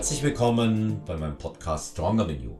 Herzlich willkommen bei meinem Podcast Stronger Than You.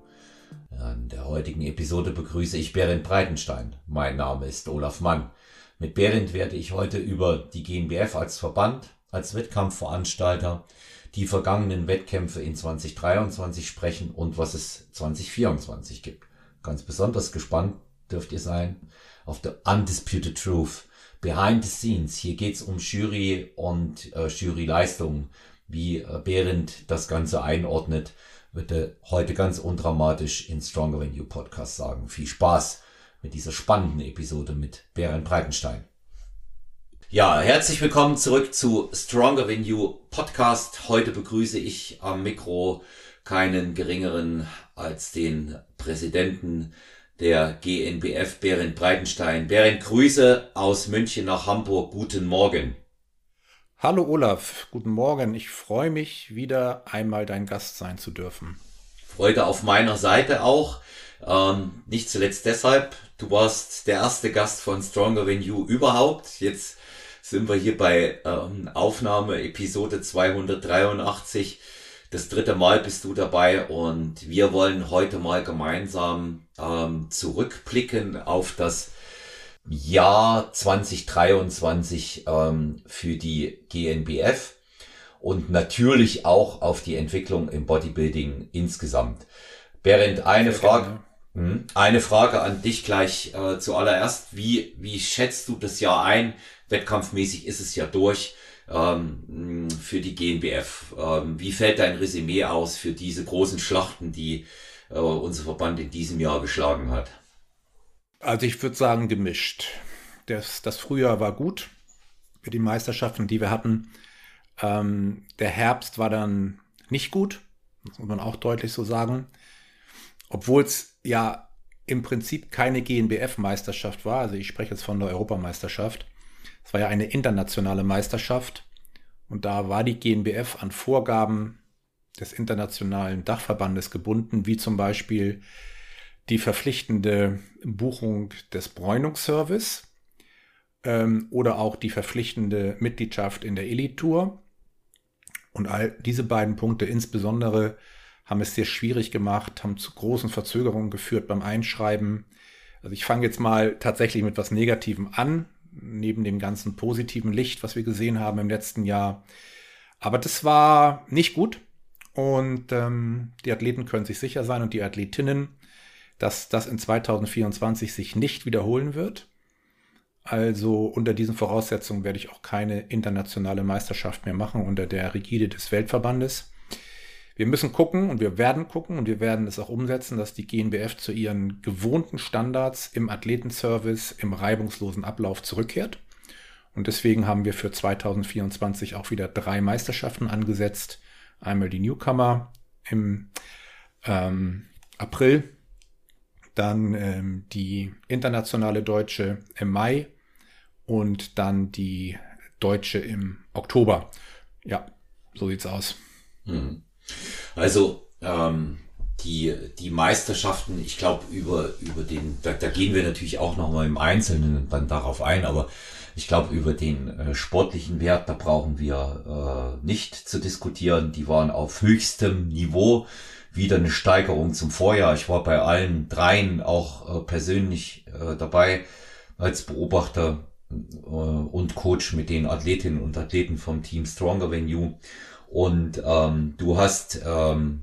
In der heutigen Episode begrüße ich Berend Breitenstein. Mein Name ist Olaf Mann. Mit Berend werde ich heute über die GmbF als Verband, als Wettkampfveranstalter, die vergangenen Wettkämpfe in 2023 sprechen und was es 2024 gibt. Ganz besonders gespannt dürft ihr sein auf The Undisputed Truth. Behind the Scenes. Hier geht's um Jury und äh, Juryleistungen wie äh, Behrendt das Ganze einordnet, wird er heute ganz undramatisch in Stronger Than You Podcast sagen. Viel Spaß mit dieser spannenden Episode mit Behrendt Breitenstein. Ja, herzlich willkommen zurück zu Stronger Than You Podcast. Heute begrüße ich am Mikro keinen geringeren als den Präsidenten der GNBF, Berend Breitenstein. Berend, Grüße aus München nach Hamburg. Guten Morgen. Hallo Olaf, guten Morgen. Ich freue mich, wieder einmal dein Gast sein zu dürfen. Freude auf meiner Seite auch. Ähm, nicht zuletzt deshalb, du warst der erste Gast von Stronger Than You überhaupt. Jetzt sind wir hier bei ähm, Aufnahme Episode 283. Das dritte Mal bist du dabei und wir wollen heute mal gemeinsam ähm, zurückblicken auf das Jahr 2023 ähm, für die GNBF und natürlich auch auf die Entwicklung im Bodybuilding insgesamt. Berend, eine Frage, hm, eine Frage an dich gleich äh, zuallererst. Wie, wie schätzt du das Jahr ein? Wettkampfmäßig ist es ja durch ähm, für die GNBF. Ähm, wie fällt dein Resümee aus für diese großen Schlachten, die äh, unser Verband in diesem Jahr geschlagen hat? Also ich würde sagen gemischt. Das, das Frühjahr war gut für die Meisterschaften, die wir hatten. Ähm, der Herbst war dann nicht gut, das muss man auch deutlich so sagen. Obwohl es ja im Prinzip keine GNBF-Meisterschaft war. Also ich spreche jetzt von der Europameisterschaft. Es war ja eine internationale Meisterschaft. Und da war die GNBF an Vorgaben des internationalen Dachverbandes gebunden, wie zum Beispiel die verpflichtende Buchung des Bräunungsservice ähm, oder auch die verpflichtende Mitgliedschaft in der Elite-Tour. Und all diese beiden Punkte insbesondere haben es sehr schwierig gemacht, haben zu großen Verzögerungen geführt beim Einschreiben. Also ich fange jetzt mal tatsächlich mit was Negativem an, neben dem ganzen positiven Licht, was wir gesehen haben im letzten Jahr. Aber das war nicht gut. Und ähm, die Athleten können sich sicher sein und die Athletinnen, dass das in 2024 sich nicht wiederholen wird. Also unter diesen Voraussetzungen werde ich auch keine internationale Meisterschaft mehr machen unter der Rigide des Weltverbandes. Wir müssen gucken und wir werden gucken und wir werden es auch umsetzen, dass die GNBF zu ihren gewohnten Standards im Athletenservice, im reibungslosen Ablauf zurückkehrt. Und deswegen haben wir für 2024 auch wieder drei Meisterschaften angesetzt. Einmal die Newcomer im ähm, April dann ähm, die internationale Deutsche im Mai und dann die Deutsche im Oktober. Ja, so sieht's aus. Hm. Also ähm, die, die Meisterschaften, ich glaube, über, über den, da, da gehen wir natürlich auch nochmal im Einzelnen dann darauf ein, aber ich glaube, über den äh, sportlichen Wert, da brauchen wir äh, nicht zu diskutieren. Die waren auf höchstem Niveau wieder eine Steigerung zum Vorjahr. Ich war bei allen dreien auch äh, persönlich äh, dabei als Beobachter äh, und Coach mit den Athletinnen und Athleten vom Team Stronger Venue. Und ähm, du hast ähm,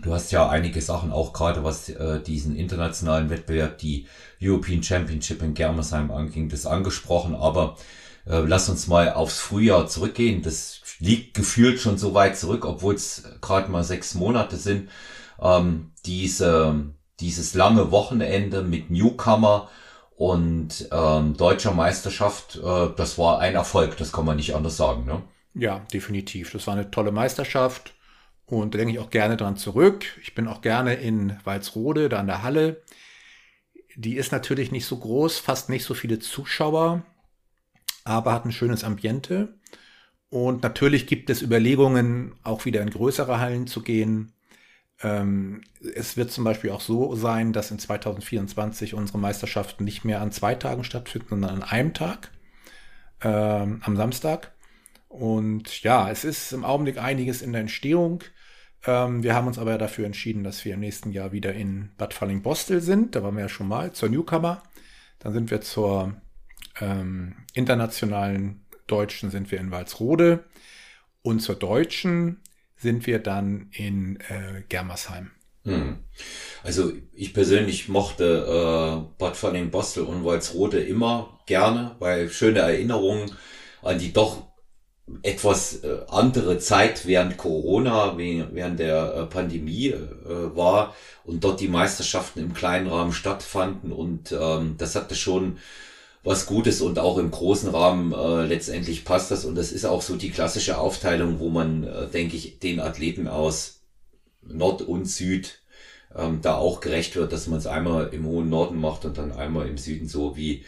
du hast ja einige Sachen auch gerade was äh, diesen internationalen Wettbewerb, die European Championship in Germersheim anging, das angesprochen. Aber äh, lass uns mal aufs Frühjahr zurückgehen. Das liegt gefühlt schon so weit zurück, obwohl es gerade mal sechs Monate sind. Ähm, diese, dieses lange Wochenende mit Newcomer und ähm, deutscher Meisterschaft, äh, das war ein Erfolg, das kann man nicht anders sagen. Ne? Ja, definitiv. Das war eine tolle Meisterschaft und da denke ich auch gerne dran zurück. Ich bin auch gerne in Walsrode, da an der Halle. Die ist natürlich nicht so groß, fast nicht so viele Zuschauer, aber hat ein schönes Ambiente. Und natürlich gibt es Überlegungen, auch wieder in größere Hallen zu gehen. Ähm, es wird zum Beispiel auch so sein, dass in 2024 unsere Meisterschaften nicht mehr an zwei Tagen stattfinden, sondern an einem Tag, ähm, am Samstag. Und ja, es ist im Augenblick einiges in der Entstehung. Ähm, wir haben uns aber dafür entschieden, dass wir im nächsten Jahr wieder in Bad Falling-Bostel sind. Da waren wir ja schon mal zur Newcomer. Dann sind wir zur ähm, internationalen Deutschen sind wir in Walsrode und zur Deutschen sind wir dann in äh, Germersheim. Hm. Also ich persönlich mochte äh, Bad Falling-Bostel und Walsrode immer gerne, weil schöne Erinnerungen an die doch etwas äh, andere Zeit während Corona, während der äh, Pandemie äh, war und dort die Meisterschaften im kleinen Rahmen stattfanden und ähm, das hatte schon was Gutes und auch im großen Rahmen letztendlich passt das und das ist auch so die klassische Aufteilung, wo man, denke ich, den Athleten aus Nord und Süd ähm, da auch gerecht wird, dass man es einmal im hohen Norden macht und dann einmal im Süden so wie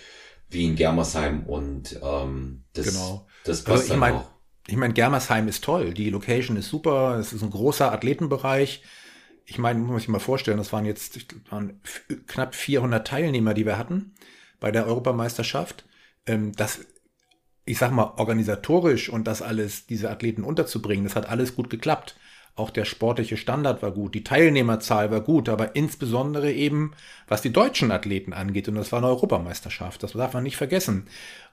wie in Germersheim und ähm, das, genau. Das passt also ich mein, auch. Ich meine, Germersheim ist toll, die Location ist super, es ist ein großer Athletenbereich. Ich meine, muss man sich mal vorstellen, das waren jetzt waren knapp 400 Teilnehmer, die wir hatten bei der Europameisterschaft. Ähm, das, ich sag mal, organisatorisch und das alles, diese Athleten unterzubringen, das hat alles gut geklappt. Auch der sportliche Standard war gut, die Teilnehmerzahl war gut, aber insbesondere eben, was die deutschen Athleten angeht, und das war eine Europameisterschaft, das darf man nicht vergessen.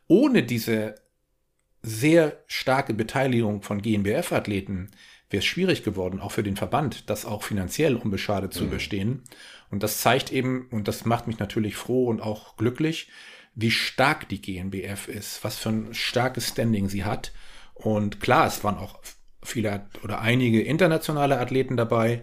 Ohne diese sehr starke Beteiligung von GNBF-Athleten wäre es schwierig geworden, auch für den Verband, das auch finanziell unbeschadet zu mhm. überstehen. Und das zeigt eben, und das macht mich natürlich froh und auch glücklich, wie stark die GNBF ist, was für ein starkes Standing sie hat. Und klar, es waren auch viele oder einige internationale Athleten dabei.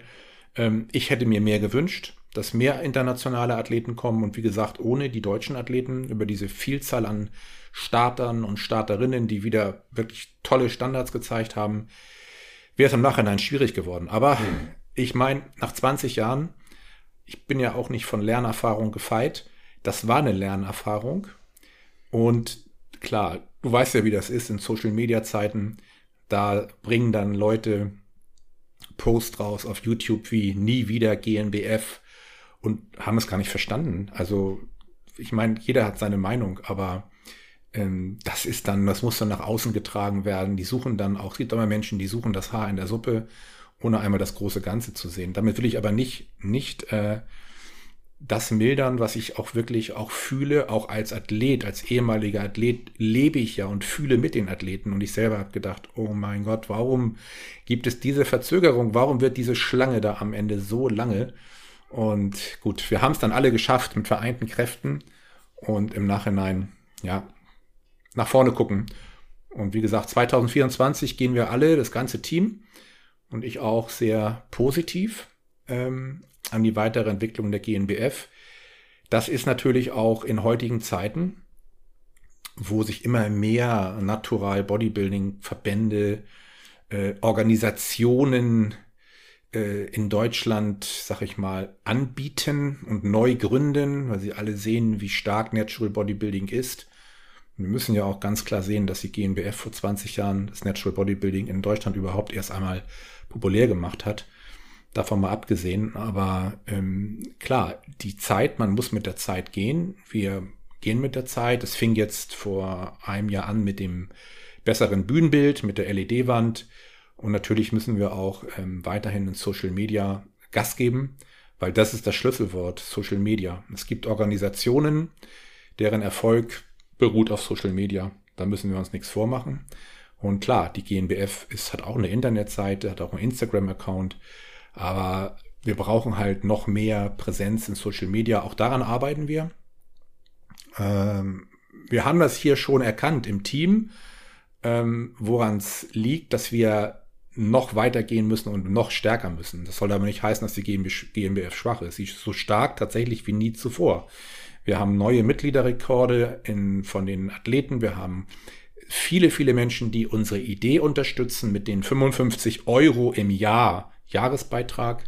Ähm, ich hätte mir mehr gewünscht, dass mehr internationale Athleten kommen und wie gesagt, ohne die deutschen Athleten über diese Vielzahl an Startern und Starterinnen, die wieder wirklich tolle Standards gezeigt haben, wäre es im Nachhinein schwierig geworden. Aber mhm. ich meine, nach 20 Jahren, ich bin ja auch nicht von Lernerfahrung gefeit, das war eine Lernerfahrung. Und klar, du weißt ja, wie das ist in Social-Media-Zeiten da bringen dann Leute Post raus auf YouTube wie nie wieder GNBF und haben es gar nicht verstanden. Also ich meine, jeder hat seine Meinung, aber das ist dann, das muss dann nach außen getragen werden. Die suchen dann auch, es gibt immer Menschen, die suchen das Haar in der Suppe, ohne einmal das große Ganze zu sehen. Damit will ich aber nicht, nicht äh, das mildern, was ich auch wirklich auch fühle, auch als Athlet, als ehemaliger Athlet lebe ich ja und fühle mit den Athleten. Und ich selber habe gedacht, oh mein Gott, warum gibt es diese Verzögerung? Warum wird diese Schlange da am Ende so lange? Und gut, wir haben es dann alle geschafft mit vereinten Kräften und im Nachhinein, ja, nach vorne gucken. Und wie gesagt, 2024 gehen wir alle, das ganze Team und ich auch sehr positiv ähm, an die weitere Entwicklung der GNBF. Das ist natürlich auch in heutigen Zeiten, wo sich immer mehr Natural Bodybuilding Verbände, äh, Organisationen äh, in Deutschland, sag ich mal, anbieten und neu gründen, weil sie alle sehen, wie stark Natural Bodybuilding ist. Wir müssen ja auch ganz klar sehen, dass die GNBF vor 20 Jahren das Natural Bodybuilding in Deutschland überhaupt erst einmal populär gemacht hat davon mal abgesehen. Aber ähm, klar, die Zeit, man muss mit der Zeit gehen. Wir gehen mit der Zeit. Es fing jetzt vor einem Jahr an mit dem besseren Bühnenbild, mit der LED-Wand. Und natürlich müssen wir auch ähm, weiterhin in Social Media Gas geben, weil das ist das Schlüsselwort, Social Media. Es gibt Organisationen, deren Erfolg beruht auf Social Media. Da müssen wir uns nichts vormachen. Und klar, die GNBF ist, hat auch eine Internetseite, hat auch einen Instagram-Account. Aber wir brauchen halt noch mehr Präsenz in Social Media. Auch daran arbeiten wir. Ähm, wir haben das hier schon erkannt im Team, ähm, woran es liegt, dass wir noch weitergehen müssen und noch stärker müssen. Das soll aber nicht heißen, dass die GmbF schwach ist. Sie ist so stark tatsächlich wie nie zuvor. Wir haben neue Mitgliederrekorde in, von den Athleten. Wir haben viele, viele Menschen, die unsere Idee unterstützen mit den 55 Euro im Jahr Jahresbeitrag.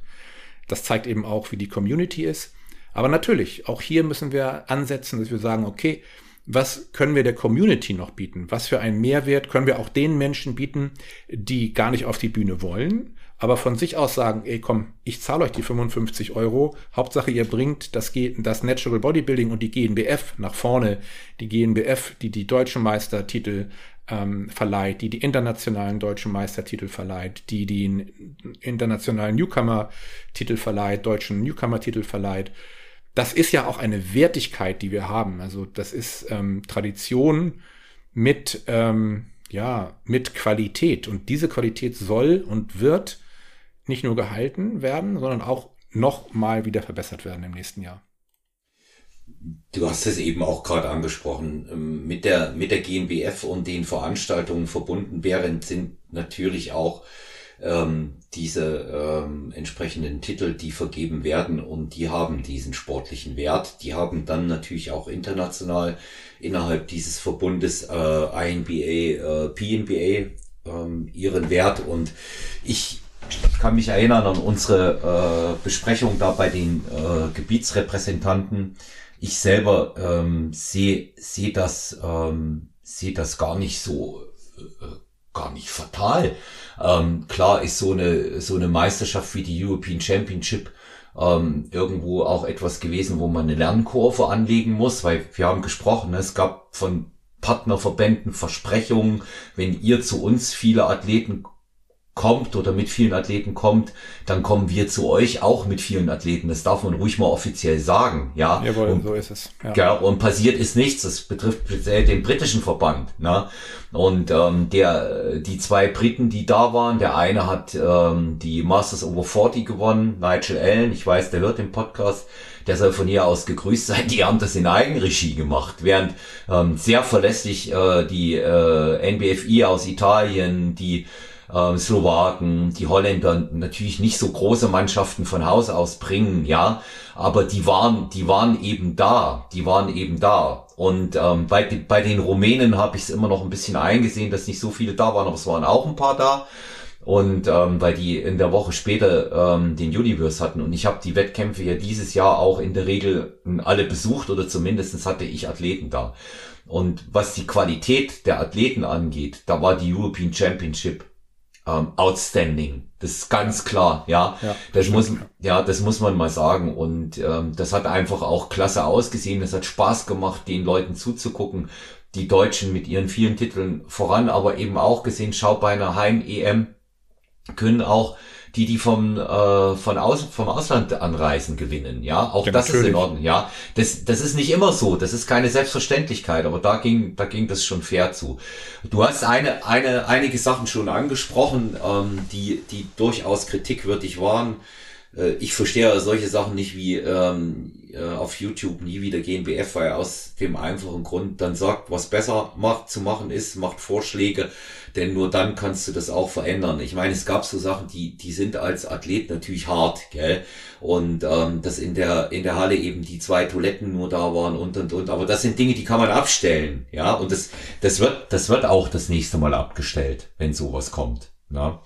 Das zeigt eben auch, wie die Community ist. Aber natürlich, auch hier müssen wir ansetzen, dass wir sagen, okay, was können wir der Community noch bieten? Was für einen Mehrwert können wir auch den Menschen bieten, die gar nicht auf die Bühne wollen, aber von sich aus sagen, ey komm, ich zahle euch die 55 Euro. Hauptsache ihr bringt das, das Natural Bodybuilding und die GNBF nach vorne. Die GNBF, die die deutschen Meistertitel ähm, verleiht, die die internationalen deutschen Meistertitel verleiht, die den internationalen Newcomer-Titel verleiht, deutschen Newcomer-Titel verleiht. Das ist ja auch eine Wertigkeit, die wir haben. Also das ist ähm, Tradition mit, ähm, ja, mit Qualität. Und diese Qualität soll und wird nicht nur gehalten werden, sondern auch noch mal wieder verbessert werden im nächsten Jahr. Du hast es eben auch gerade angesprochen. Ähm, mit der, mit der GmbF und den Veranstaltungen verbunden wären, sind natürlich auch ähm, diese ähm, entsprechenden Titel, die vergeben werden und die haben diesen sportlichen Wert. Die haben dann natürlich auch international innerhalb dieses Verbundes äh, INBA, äh, PNBA ähm, ihren Wert und ich kann mich erinnern an unsere äh, Besprechung da bei den äh, Gebietsrepräsentanten ich selber ähm, sehe seh das, ähm, seh das gar nicht so, äh, gar nicht fatal. Ähm, klar ist so eine, so eine Meisterschaft wie die European Championship ähm, irgendwo auch etwas gewesen, wo man eine Lernkurve anlegen muss, weil wir haben gesprochen, ne, es gab von Partnerverbänden Versprechungen, wenn ihr zu uns viele Athleten kommt oder mit vielen Athleten kommt, dann kommen wir zu euch auch mit vielen Athleten. Das darf man ruhig mal offiziell sagen, ja. Jawohl, und, so ist es. Ja. ja. und passiert ist nichts. Das betrifft speziell den britischen Verband. Ne? Und ähm, der, die zwei Briten, die da waren, der eine hat ähm, die Masters Over 40 gewonnen, Nigel Allen. Ich weiß, der hört den Podcast. Der soll von hier aus gegrüßt sein. Die haben das in Eigenregie gemacht, während ähm, sehr verlässlich äh, die äh, NBFI aus Italien, die äh, Slowaken, die Holländer natürlich nicht so große Mannschaften von Haus aus bringen, ja, aber die waren, die waren eben da, die waren eben da. Und ähm, bei, bei den Rumänen habe ich es immer noch ein bisschen eingesehen, dass nicht so viele da waren, aber es waren auch ein paar da. Und ähm, weil die in der Woche später ähm, den Universe hatten und ich habe die Wettkämpfe ja dieses Jahr auch in der Regel alle besucht oder zumindestens hatte ich Athleten da. Und was die Qualität der Athleten angeht, da war die European Championship ähm, outstanding. Das ist ganz klar, ja. ja das muss, ja, das muss man mal sagen. Und ähm, das hat einfach auch klasse ausgesehen. Es hat Spaß gemacht, den Leuten zuzugucken. Die Deutschen mit ihren vielen Titeln voran, aber eben auch gesehen, schau bei einer Heim-EM können auch die, die vom, äh, von aus, vom Ausland anreisen, gewinnen. Ja, auch ja, das natürlich. ist in Ordnung. Ja, das, das ist nicht immer so. Das ist keine Selbstverständlichkeit, aber da ging, da ging das schon fair zu. Du hast eine, eine, einige Sachen schon angesprochen, ähm, die, die durchaus kritikwürdig waren. Äh, ich verstehe solche Sachen nicht wie ähm, äh, auf YouTube nie wieder GNBF, weil aus dem einfachen Grund dann sagt, was besser macht zu machen ist, macht Vorschläge denn nur dann kannst du das auch verändern. Ich meine, es gab so Sachen, die, die sind als Athlet natürlich hart, gell? Und ähm, dass in der, in der Halle eben die zwei Toiletten nur da waren und und und. Aber das sind Dinge, die kann man abstellen, ja. Und das, das wird, das wird auch das nächste Mal abgestellt, wenn sowas kommt. Ja?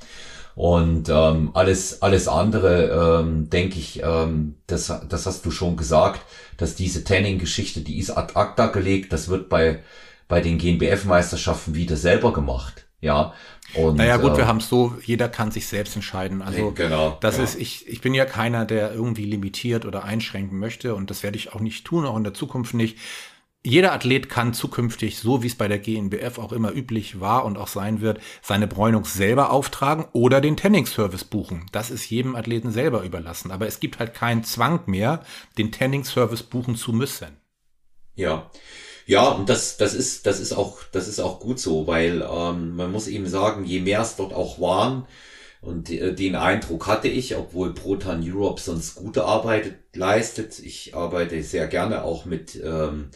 Und ähm, alles, alles andere, ähm, denke ich, ähm, das, das hast du schon gesagt, dass diese Tanning-Geschichte, die ist ad acta gelegt, das wird bei, bei den GNBF-Meisterschaften wieder selber gemacht. Ja. Und, naja gut, äh, wir haben es so, jeder kann sich selbst entscheiden. Also genau, das ja. ist, ich, ich bin ja keiner, der irgendwie limitiert oder einschränken möchte und das werde ich auch nicht tun, auch in der Zukunft nicht. Jeder Athlet kann zukünftig, so wie es bei der GNBF auch immer üblich war und auch sein wird, seine Bräunung selber auftragen oder den Tanning-Service buchen. Das ist jedem Athleten selber überlassen. Aber es gibt halt keinen Zwang mehr, den Tanning-Service buchen zu müssen. Ja. Ja, und das, das ist, das ist auch, das ist auch gut so, weil ähm, man muss eben sagen, je mehr es dort auch waren, und äh, den Eindruck hatte ich, obwohl Proton Europe sonst gute Arbeit leistet. Ich arbeite sehr gerne auch mit ähm,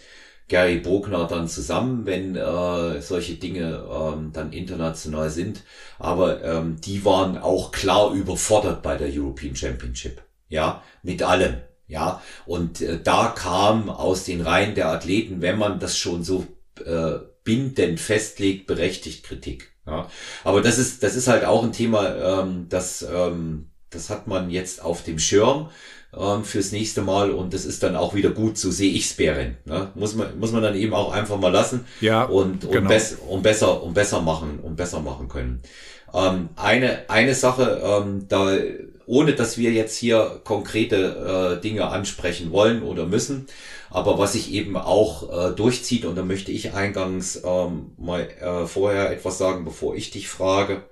Gary Bogner dann zusammen, wenn äh, solche Dinge ähm, dann international sind. Aber ähm, die waren auch klar überfordert bei der European Championship. Ja, mit allem. Ja, und äh, da kam aus den Reihen der Athleten, wenn man das schon so äh, bindend festlegt, berechtigt Kritik. Ja, aber das ist das ist halt auch ein Thema, ähm, das ähm, das hat man jetzt auf dem Schirm ähm, fürs nächste Mal und das ist dann auch wieder gut, so sehe ich's Berend. Ne? Muss man muss man dann eben auch einfach mal lassen ja, und und, genau. bess und besser und besser machen und besser machen können. Ähm, eine eine Sache, ähm, da ohne dass wir jetzt hier konkrete äh, Dinge ansprechen wollen oder müssen. Aber was sich eben auch äh, durchzieht, und da möchte ich eingangs ähm, mal äh, vorher etwas sagen, bevor ich dich frage,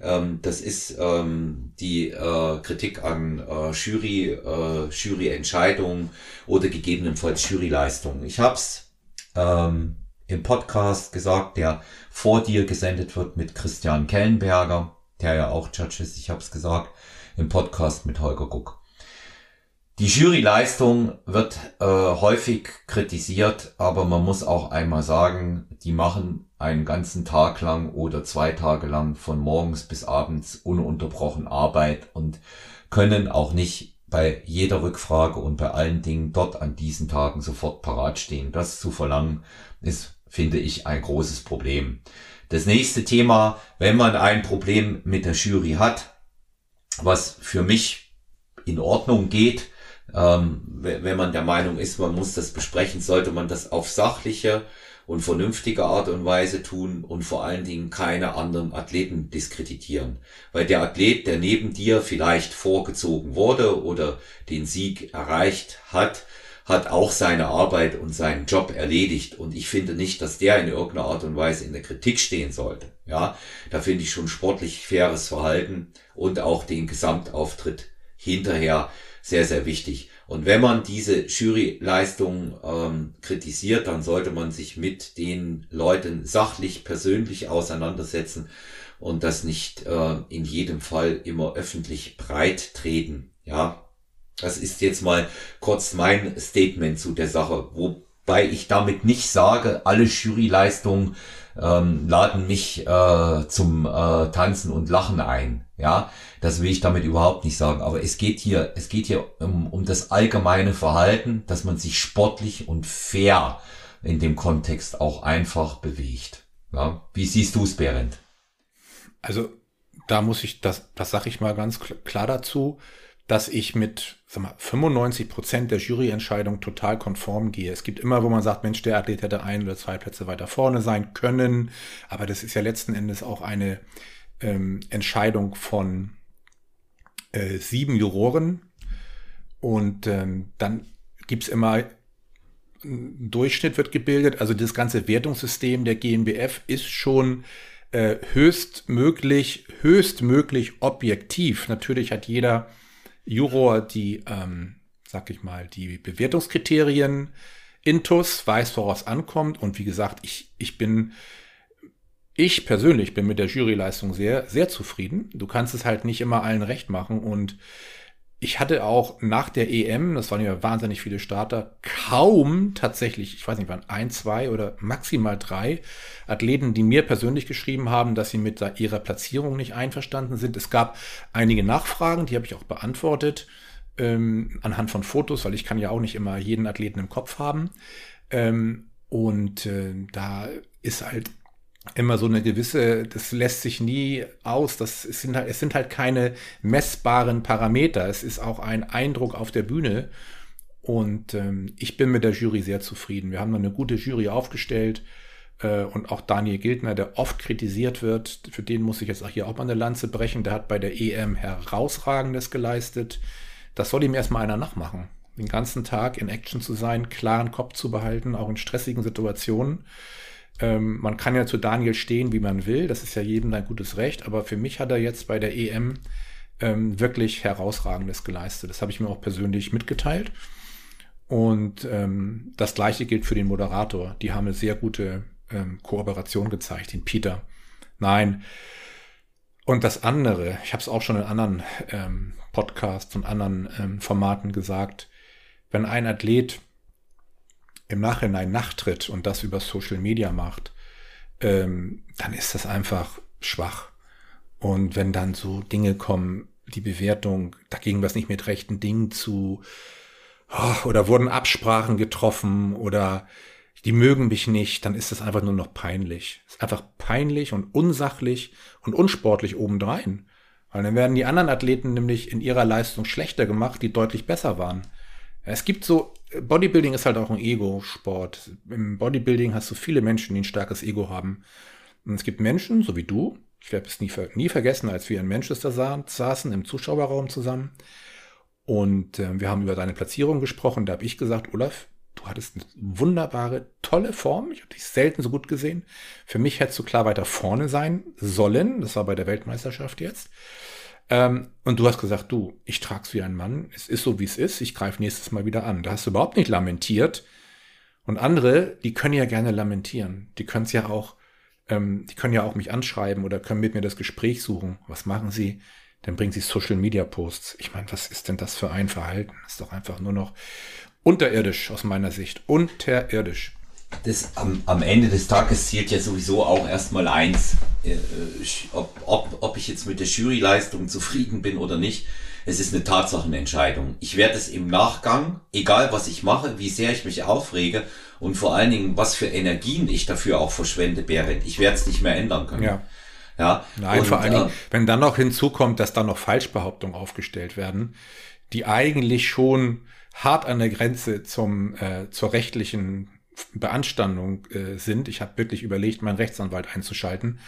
ähm, das ist ähm, die äh, Kritik an äh, Jury, äh, Juryentscheidungen oder gegebenenfalls Juryleistungen. Ich habe es ähm, im Podcast gesagt, der vor dir gesendet wird mit Christian Kellenberger, der ja auch Judge ist, ich habe es gesagt, im Podcast mit Holger Guck. Die Juryleistung wird äh, häufig kritisiert, aber man muss auch einmal sagen, die machen einen ganzen Tag lang oder zwei Tage lang von morgens bis abends ununterbrochen Arbeit und können auch nicht bei jeder Rückfrage und bei allen Dingen dort an diesen Tagen sofort parat stehen. Das zu verlangen ist, finde ich, ein großes Problem. Das nächste Thema, wenn man ein Problem mit der Jury hat, was für mich in Ordnung geht, ähm, wenn man der Meinung ist, man muss das besprechen, sollte man das auf sachliche und vernünftige Art und Weise tun und vor allen Dingen keine anderen Athleten diskreditieren. Weil der Athlet, der neben dir vielleicht vorgezogen wurde oder den Sieg erreicht hat, hat auch seine Arbeit und seinen Job erledigt. Und ich finde nicht, dass der in irgendeiner Art und Weise in der Kritik stehen sollte. Ja, da finde ich schon sportlich faires Verhalten und auch den Gesamtauftritt hinterher sehr, sehr wichtig. Und wenn man diese Juryleistung ähm, kritisiert, dann sollte man sich mit den Leuten sachlich, persönlich auseinandersetzen und das nicht äh, in jedem Fall immer öffentlich breit treten. Ja, das ist jetzt mal kurz mein Statement zu der Sache, wobei ich damit nicht sage, alle Juryleistungen ähm, laden mich äh, zum äh, Tanzen und Lachen ein. Ja, das will ich damit überhaupt nicht sagen. Aber es geht hier, es geht hier um, um das allgemeine Verhalten, dass man sich sportlich und fair in dem Kontext auch einfach bewegt. Ja, wie siehst du es, Berend? Also da muss ich, das, das sage ich mal ganz klar dazu, dass ich mit sag mal, 95 Prozent der Juryentscheidung total konform gehe. Es gibt immer, wo man sagt, Mensch, der Athlet hätte ein oder zwei Plätze weiter vorne sein können. Aber das ist ja letzten Endes auch eine ähm, Entscheidung von äh, sieben Juroren. Und ähm, dann gibt's immer ein Durchschnitt wird gebildet. Also das ganze Wertungssystem der GmbF ist schon äh, höchstmöglich, höchstmöglich objektiv. Natürlich hat jeder Juror die, ähm, sag ich mal, die Bewertungskriterien intus, weiß, woraus ankommt. Und wie gesagt, ich, ich bin, ich persönlich bin mit der Juryleistung sehr, sehr zufrieden. Du kannst es halt nicht immer allen recht machen und ich hatte auch nach der EM, das waren ja wahnsinnig viele Starter, kaum tatsächlich, ich weiß nicht, waren ein, zwei oder maximal drei Athleten, die mir persönlich geschrieben haben, dass sie mit ihrer Platzierung nicht einverstanden sind. Es gab einige Nachfragen, die habe ich auch beantwortet, ähm, anhand von Fotos, weil ich kann ja auch nicht immer jeden Athleten im Kopf haben. Ähm, und äh, da ist halt immer so eine gewisse, das lässt sich nie aus. Das sind halt, es sind halt keine messbaren Parameter. Es ist auch ein Eindruck auf der Bühne. Und ähm, ich bin mit der Jury sehr zufrieden. Wir haben eine gute Jury aufgestellt. Äh, und auch Daniel Gildner, der oft kritisiert wird, für den muss ich jetzt auch hier auch mal eine Lanze brechen. Der hat bei der EM herausragendes geleistet. Das soll ihm erstmal einer nachmachen. Den ganzen Tag in Action zu sein, klaren Kopf zu behalten, auch in stressigen Situationen. Ähm, man kann ja zu Daniel stehen, wie man will. Das ist ja jedem ein gutes Recht. Aber für mich hat er jetzt bei der EM ähm, wirklich herausragendes geleistet. Das habe ich mir auch persönlich mitgeteilt. Und ähm, das gleiche gilt für den Moderator. Die haben eine sehr gute ähm, Kooperation gezeigt, den Peter. Nein. Und das andere, ich habe es auch schon in anderen ähm, Podcasts und anderen ähm, Formaten gesagt, wenn ein Athlet im Nachhinein nachtritt und das über Social Media macht, ähm, dann ist das einfach schwach. Und wenn dann so Dinge kommen, die Bewertung, da ging was nicht mit rechten Dingen zu, oh, oder wurden Absprachen getroffen oder die mögen mich nicht, dann ist das einfach nur noch peinlich. Es ist einfach peinlich und unsachlich und unsportlich obendrein. Weil dann werden die anderen Athleten nämlich in ihrer Leistung schlechter gemacht, die deutlich besser waren. Es gibt so, Bodybuilding ist halt auch ein Ego-Sport. Im Bodybuilding hast du viele Menschen, die ein starkes Ego haben. Und es gibt Menschen, so wie du, Ich werde es nie, nie vergessen, als wir in Manchester saßen, im Zuschauerraum zusammen. Und äh, wir haben über deine Platzierung gesprochen. Da habe ich gesagt, Olaf, du hattest eine wunderbare, tolle Form. Ich habe dich selten so gut gesehen. Für mich hättest du klar weiter vorne sein sollen. Das war bei der Weltmeisterschaft jetzt. Ähm, und du hast gesagt, du, ich trag's wie ein Mann. Es ist so, wie es ist. Ich greife nächstes Mal wieder an. Da hast du überhaupt nicht lamentiert. Und andere, die können ja gerne lamentieren. Die können es ja auch, ähm, die können ja auch mich anschreiben oder können mit mir das Gespräch suchen. Was machen sie? Dann bringen sie Social Media Posts. Ich meine, was ist denn das für ein Verhalten? Das ist doch einfach nur noch unterirdisch aus meiner Sicht. Unterirdisch das am, am Ende des Tages zählt ja sowieso auch erstmal eins, äh, ob, ob, ob ich jetzt mit der Juryleistung zufrieden bin oder nicht. Es ist eine Tatsachenentscheidung. Ich werde es im Nachgang, egal was ich mache, wie sehr ich mich aufrege und vor allen Dingen, was für Energien ich dafür auch verschwende, Berit, ich werde es nicht mehr ändern können. Ja. Ja, Nein, und, vor allen Dingen, äh, wenn dann noch hinzukommt, dass da noch Falschbehauptungen aufgestellt werden, die eigentlich schon hart an der Grenze zum, äh, zur rechtlichen Beanstandung äh, sind. Ich habe wirklich überlegt, meinen Rechtsanwalt einzuschalten.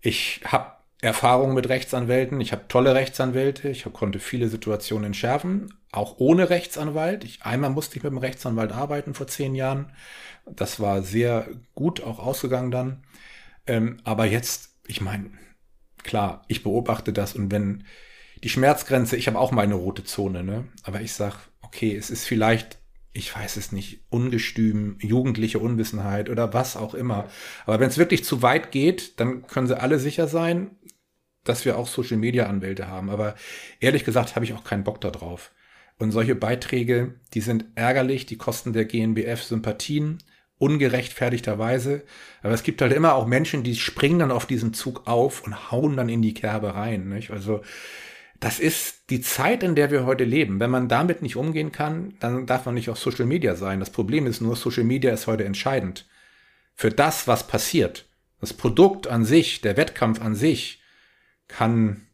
Ich habe Erfahrung mit Rechtsanwälten. Ich habe tolle Rechtsanwälte. Ich konnte viele Situationen entschärfen, auch ohne Rechtsanwalt. Ich, einmal musste ich mit einem Rechtsanwalt arbeiten vor zehn Jahren. Das war sehr gut auch ausgegangen dann. Ähm, aber jetzt, ich meine, klar, ich beobachte das und wenn die Schmerzgrenze, ich habe auch meine rote Zone, ne? Aber ich sag, okay, es ist vielleicht ich weiß es nicht, Ungestüm, jugendliche Unwissenheit oder was auch immer. Aber wenn es wirklich zu weit geht, dann können sie alle sicher sein, dass wir auch Social Media Anwälte haben. Aber ehrlich gesagt habe ich auch keinen Bock darauf. Und solche Beiträge, die sind ärgerlich, die kosten der GNBF Sympathien, ungerechtfertigterweise. Aber es gibt halt immer auch Menschen, die springen dann auf diesen Zug auf und hauen dann in die Kerbe rein. Nicht? Also das ist die Zeit, in der wir heute leben. Wenn man damit nicht umgehen kann, dann darf man nicht auf Social Media sein. Das Problem ist nur, Social Media ist heute entscheidend. Für das, was passiert. Das Produkt an sich, der Wettkampf an sich, kann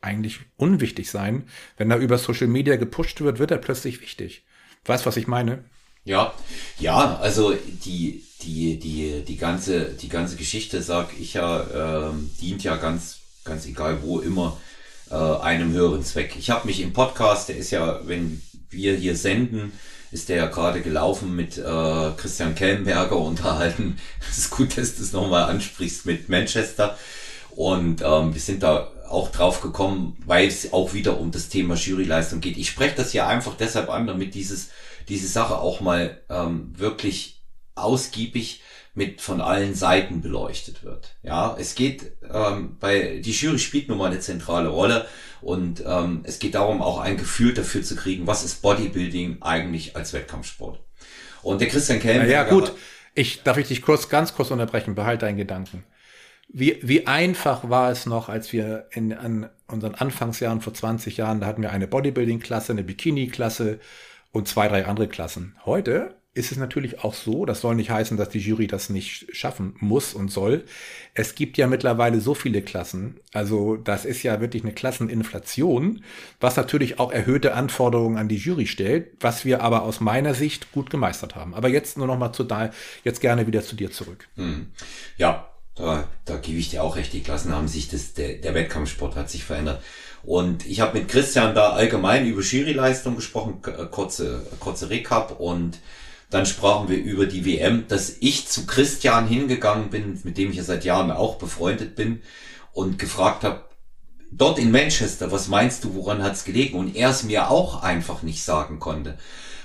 eigentlich unwichtig sein. Wenn da über Social Media gepusht wird, wird er plötzlich wichtig. Weißt, was ich meine? Ja, ja, also die, die, die, die ganze, die ganze Geschichte, sag ich ja, äh, dient ja ganz ganz egal wo, immer äh, einem höheren Zweck. Ich habe mich im Podcast, der ist ja, wenn wir hier senden, ist der ja gerade gelaufen mit äh, Christian Kellenberger unterhalten. Es ist gut, dass du es nochmal ansprichst mit Manchester. Und ähm, wir sind da auch drauf gekommen, weil es auch wieder um das Thema Juryleistung geht. Ich spreche das hier einfach deshalb an, damit dieses, diese Sache auch mal ähm, wirklich ausgiebig mit von allen Seiten beleuchtet wird. Ja, es geht ähm, bei die Jury spielt nun mal eine zentrale Rolle und ähm, es geht darum, auch ein Gefühl dafür zu kriegen, was ist Bodybuilding eigentlich als Wettkampfsport. Und der Christian Kelm. Ja, gut. Ich darf ich dich kurz, ganz kurz unterbrechen. Behalte deinen Gedanken. Wie, wie einfach war es noch, als wir in an unseren Anfangsjahren vor 20 Jahren, da hatten wir eine Bodybuilding-Klasse, eine Bikini-Klasse und zwei, drei andere Klassen. Heute ist es natürlich auch so, das soll nicht heißen, dass die Jury das nicht schaffen muss und soll. Es gibt ja mittlerweile so viele Klassen. Also das ist ja wirklich eine Klasseninflation, was natürlich auch erhöhte Anforderungen an die Jury stellt, was wir aber aus meiner Sicht gut gemeistert haben. Aber jetzt nur noch mal zu da, jetzt gerne wieder zu dir zurück. Hm. Ja, da, da gebe ich dir auch recht. Die Klassen haben sich, das, der, der Wettkampfsport hat sich verändert. Und ich habe mit Christian da allgemein über Juryleistung gesprochen, kurze, kurze Recap und dann sprachen wir über die WM, dass ich zu Christian hingegangen bin, mit dem ich ja seit Jahren auch befreundet bin und gefragt habe, dort in Manchester, was meinst du, woran hat's gelegen? Und er es mir auch einfach nicht sagen konnte.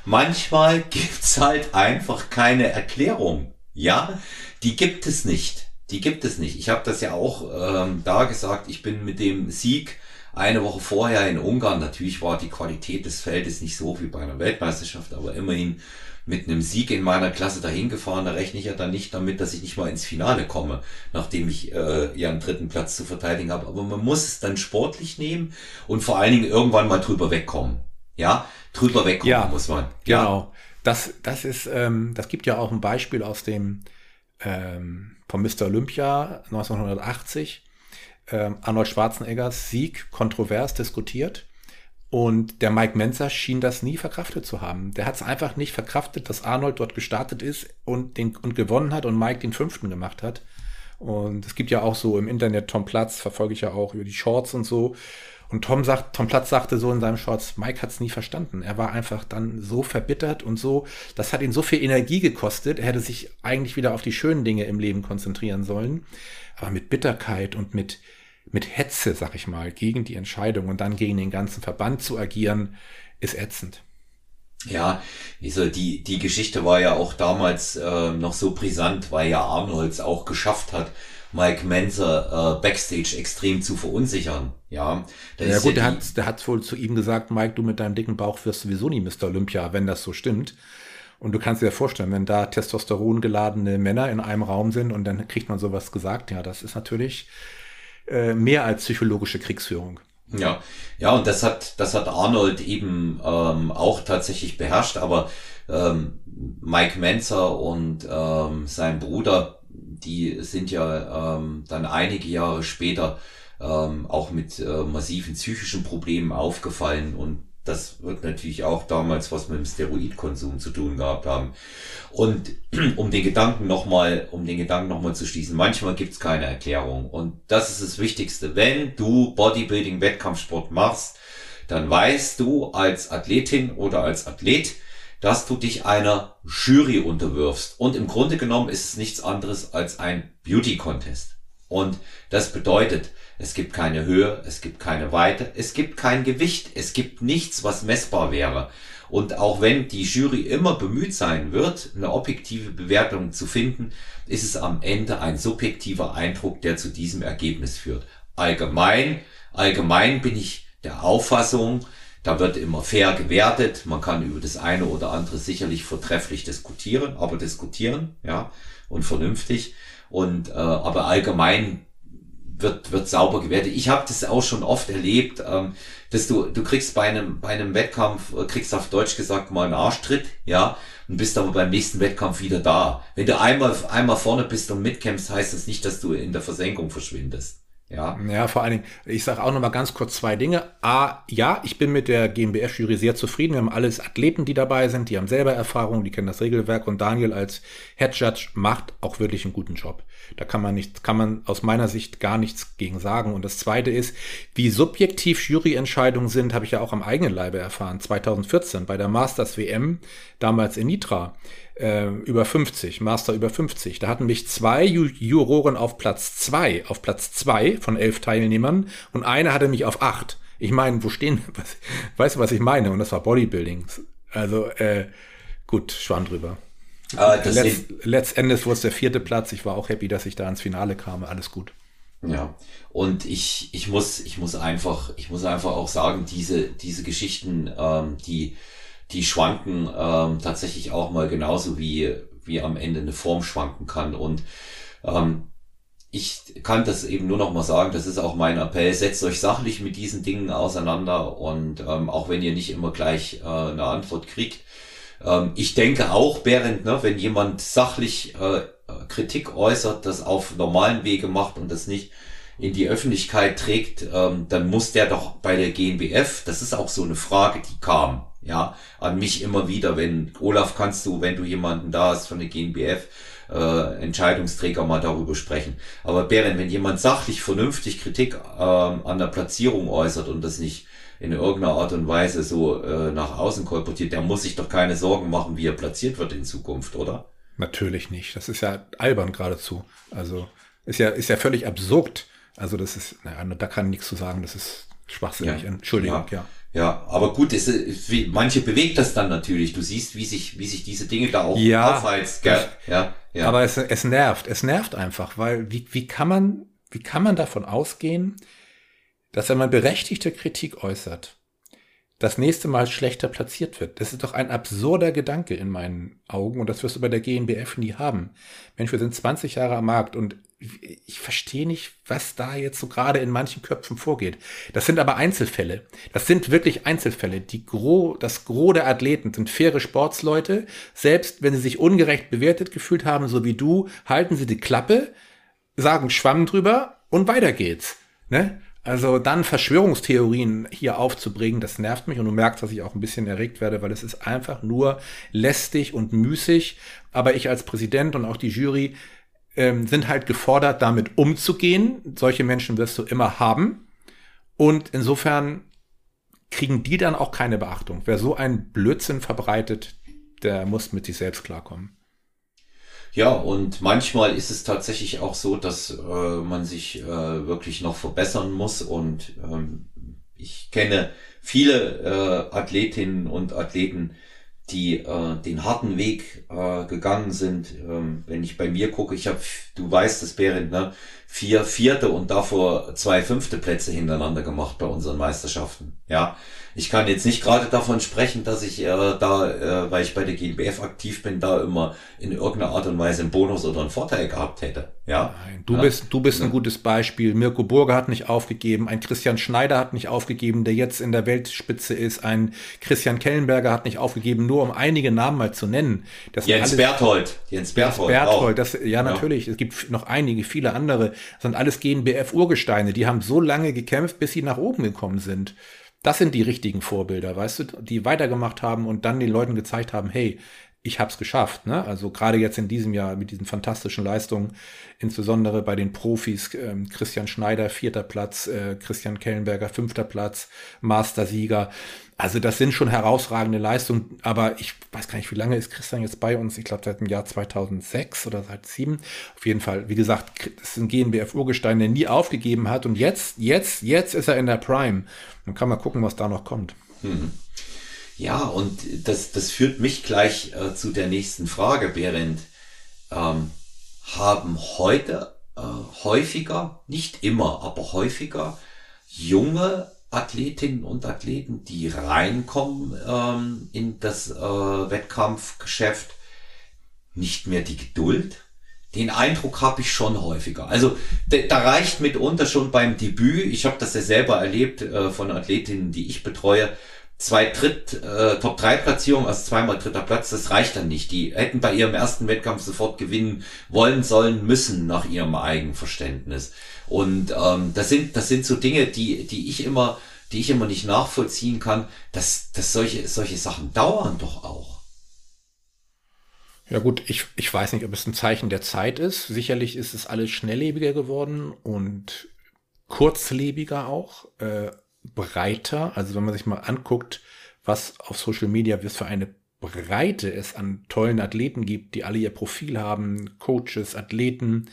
Manchmal gibt's halt einfach keine Erklärung. Ja, die gibt es nicht. Die gibt es nicht. Ich habe das ja auch ähm, da gesagt. Ich bin mit dem Sieg eine Woche vorher in Ungarn. Natürlich war die Qualität des Feldes nicht so wie bei einer Weltmeisterschaft, aber immerhin mit einem Sieg in meiner Klasse dahin gefahren, da rechne ich ja dann nicht damit, dass ich nicht mal ins Finale komme, nachdem ich äh, ja einen dritten Platz zu verteidigen habe. Aber man muss es dann sportlich nehmen und vor allen Dingen irgendwann mal drüber wegkommen. Ja, drüber wegkommen ja, muss man. Ja. Genau. Das, das ist, ähm, das gibt ja auch ein Beispiel aus dem ähm, von Mr. Olympia 1980. Ähm, Arnold Schwarzeneggers Sieg kontrovers diskutiert. Und der Mike Menzer schien das nie verkraftet zu haben. Der hat es einfach nicht verkraftet, dass Arnold dort gestartet ist und, den, und gewonnen hat und Mike den fünften gemacht hat. Und es gibt ja auch so im Internet Tom Platz, verfolge ich ja auch über die Shorts und so. Und Tom sagt, Tom Platz sagte so in seinem Shorts, Mike hat es nie verstanden. Er war einfach dann so verbittert und so, das hat ihn so viel Energie gekostet. Er hätte sich eigentlich wieder auf die schönen Dinge im Leben konzentrieren sollen. Aber mit Bitterkeit und mit, mit Hetze, sag ich mal, gegen die Entscheidung und dann gegen den ganzen Verband zu agieren, ist ätzend. Ja, also die, die Geschichte war ja auch damals äh, noch so brisant, weil ja Arnolds auch geschafft hat, Mike Menzer äh, backstage extrem zu verunsichern. Ja, ja gut, ja der, hat, der hat wohl zu ihm gesagt, Mike, du mit deinem dicken Bauch wirst sowieso nie Mr. Olympia, wenn das so stimmt. Und du kannst dir vorstellen, wenn da Testosteron geladene Männer in einem Raum sind und dann kriegt man sowas gesagt, ja, das ist natürlich äh, mehr als psychologische Kriegsführung. Ja, ja, und das hat, das hat Arnold eben ähm, auch tatsächlich beherrscht, aber ähm, Mike Menzer und ähm, sein Bruder, die sind ja ähm, dann einige Jahre später ähm, auch mit äh, massiven psychischen Problemen aufgefallen und das wird natürlich auch damals was mit dem Steroidkonsum zu tun gehabt haben. Und um den Gedanken nochmal, um den Gedanken nochmal zu schließen, manchmal gibt's keine Erklärung. Und das ist das Wichtigste. Wenn du Bodybuilding, Wettkampfsport machst, dann weißt du als Athletin oder als Athlet, dass du dich einer Jury unterwirfst. Und im Grunde genommen ist es nichts anderes als ein Beauty Contest. Und das bedeutet, es gibt keine Höhe, es gibt keine Weite, es gibt kein Gewicht, es gibt nichts, was messbar wäre. Und auch wenn die Jury immer bemüht sein wird, eine objektive Bewertung zu finden, ist es am Ende ein subjektiver Eindruck, der zu diesem Ergebnis führt. Allgemein, allgemein bin ich der Auffassung, da wird immer fair gewertet. Man kann über das eine oder andere sicherlich vortrefflich diskutieren, aber diskutieren, ja, und vernünftig. Und äh, aber allgemein wird, wird sauber gewertet. Ich habe das auch schon oft erlebt, ähm, dass du, du kriegst bei einem, bei einem Wettkampf, äh, kriegst auf Deutsch gesagt mal einen Arschtritt, ja, und bist aber beim nächsten Wettkampf wieder da. Wenn du einmal, einmal vorne bist und mitkämpfst, heißt das nicht, dass du in der Versenkung verschwindest. Ja. ja, vor allen Dingen, ich sage auch noch mal ganz kurz zwei Dinge. A, ja, ich bin mit der GmbF-Jury sehr zufrieden. Wir haben alles Athleten, die dabei sind, die haben selber Erfahrung, die kennen das Regelwerk und Daniel als Head Judge macht auch wirklich einen guten Job. Da kann man nicht, kann man aus meiner Sicht gar nichts gegen sagen. Und das zweite ist, wie subjektiv Juryentscheidungen sind, habe ich ja auch am eigenen Leibe erfahren. 2014 bei der Masters WM, damals in Nitra äh, über 50, Master über 50. Da hatten mich zwei Ju Juroren auf Platz zwei, auf Platz zwei von elf Teilnehmern und einer hatte mich auf acht. Ich meine, wo stehen, was, weißt du, was ich meine? Und das war Bodybuilding. Also, äh, gut, schwamm drüber. Ah, Letz, letztendlich wurde es der vierte Platz. Ich war auch happy, dass ich da ins Finale kam. Alles gut. Ja, und ich, ich muss, ich muss einfach, ich muss einfach auch sagen, diese, diese Geschichten, ähm, die, die schwanken ähm, tatsächlich auch mal genauso wie, wie am Ende eine Form schwanken kann. Und ähm, ich kann das eben nur noch mal sagen, das ist auch mein Appell, setzt euch sachlich mit diesen Dingen auseinander und ähm, auch wenn ihr nicht immer gleich äh, eine Antwort kriegt. Ähm, ich denke auch, Berend, ne, wenn jemand sachlich äh, Kritik äußert, das auf normalen Wege macht und das nicht in die Öffentlichkeit trägt, ähm, dann muss der doch bei der GmbF, das ist auch so eine Frage, die kam, ja, an mich immer wieder, wenn, Olaf, kannst du, wenn du jemanden da hast von der GmbF, äh, Entscheidungsträger mal darüber sprechen. Aber Beren, wenn jemand sachlich, vernünftig Kritik äh, an der Platzierung äußert und das nicht in irgendeiner Art und Weise so äh, nach außen kolportiert, der muss sich doch keine Sorgen machen, wie er platziert wird in Zukunft, oder? Natürlich nicht. Das ist ja albern geradezu. Also ist ja, ist ja völlig absurd. Also das ist, naja, da kann nichts zu sagen, das ist schwachsinnig. Ja. Entschuldigung, ja. ja. Ja, aber gut, es, wie, manche bewegt das dann natürlich. Du siehst, wie sich, wie sich diese Dinge da auch ja, aufheizt. Gell? Ja, ja. Aber es, es nervt. Es nervt einfach, weil wie, wie kann man, wie kann man davon ausgehen, dass wenn man berechtigte Kritik äußert, das nächste Mal schlechter platziert wird. Das ist doch ein absurder Gedanke in meinen Augen und das wirst du bei der GmbF nie haben. Mensch, wir sind 20 Jahre am Markt und ich verstehe nicht, was da jetzt so gerade in manchen Köpfen vorgeht. Das sind aber Einzelfälle. Das sind wirklich Einzelfälle. Die Gro, das Gros der Athleten sind faire Sportsleute. Selbst wenn sie sich ungerecht bewertet gefühlt haben, so wie du, halten sie die Klappe, sagen Schwamm drüber und weiter geht's. Ne? Also dann Verschwörungstheorien hier aufzubringen, das nervt mich und du merkst, dass ich auch ein bisschen erregt werde, weil es ist einfach nur lästig und müßig. Aber ich als Präsident und auch die Jury ähm, sind halt gefordert, damit umzugehen. Solche Menschen wirst du immer haben. Und insofern kriegen die dann auch keine Beachtung. Wer so einen Blödsinn verbreitet, der muss mit sich selbst klarkommen. Ja, und manchmal ist es tatsächlich auch so, dass äh, man sich äh, wirklich noch verbessern muss. Und ähm, ich kenne viele äh, Athletinnen und Athleten, die äh, den harten Weg äh, gegangen sind. Ähm, wenn ich bei mir gucke, ich habe, du weißt es, Berend, ne, vier vierte und davor zwei fünfte Plätze hintereinander gemacht bei unseren Meisterschaften. Ja, ich kann jetzt nicht gerade davon sprechen, dass ich äh, da, äh, weil ich bei der GmbF aktiv bin, da immer in irgendeiner Art und Weise einen Bonus oder einen Vorteil gehabt hätte. Ja. Nein, du ja. bist, du bist ja. ein gutes Beispiel. Mirko Burger hat nicht aufgegeben, ein Christian Schneider hat nicht aufgegeben, der jetzt in der Weltspitze ist, ein Christian Kellenberger hat nicht aufgegeben, nur um einige Namen mal zu nennen. Das Jens alles, Berthold. Jens Berthold. Jens Berthold, das, ja, natürlich. Es gibt noch einige, viele andere. Das sind alles GmbF-Urgesteine. Die haben so lange gekämpft, bis sie nach oben gekommen sind. Das sind die richtigen Vorbilder, weißt du, die weitergemacht haben und dann den Leuten gezeigt haben, hey, ich hab's geschafft. Ne? Also gerade jetzt in diesem Jahr mit diesen fantastischen Leistungen, insbesondere bei den Profis, äh, Christian Schneider, vierter Platz, äh, Christian Kellenberger, fünfter Platz, Mastersieger. Also das sind schon herausragende Leistungen, aber ich weiß gar nicht, wie lange ist Christian jetzt bei uns? Ich glaube seit dem Jahr 2006 oder seit sieben. Auf jeden Fall, wie gesagt, ist ein GNBF-Urgestein, der nie aufgegeben hat und jetzt, jetzt, jetzt ist er in der Prime. Dann kann man gucken, was da noch kommt. Hm. Ja, und das, das führt mich gleich äh, zu der nächsten Frage, Berend. Ähm, haben heute äh, häufiger, nicht immer, aber häufiger junge Athletinnen und Athleten, die reinkommen ähm, in das äh, Wettkampfgeschäft, nicht mehr die Geduld. Den Eindruck habe ich schon häufiger. Also da reicht mitunter schon beim Debüt, ich habe das ja selber erlebt äh, von Athletinnen, die ich betreue, zwei Dritt, äh, Top 3 Platzierungen, also zweimal dritter Platz, das reicht dann nicht. Die hätten bei ihrem ersten Wettkampf sofort gewinnen wollen, sollen, müssen nach ihrem Eigenverständnis. Und ähm, das sind das sind so Dinge, die die ich immer die ich immer nicht nachvollziehen kann, dass dass solche solche Sachen dauern doch auch. Ja gut, ich, ich weiß nicht, ob es ein Zeichen der Zeit ist. Sicherlich ist es alles schnelllebiger geworden und kurzlebiger auch. Äh, breiter. Also wenn man sich mal anguckt, was auf Social Media was für eine Breite es an tollen Athleten gibt, die alle ihr Profil haben, Coaches, Athleten,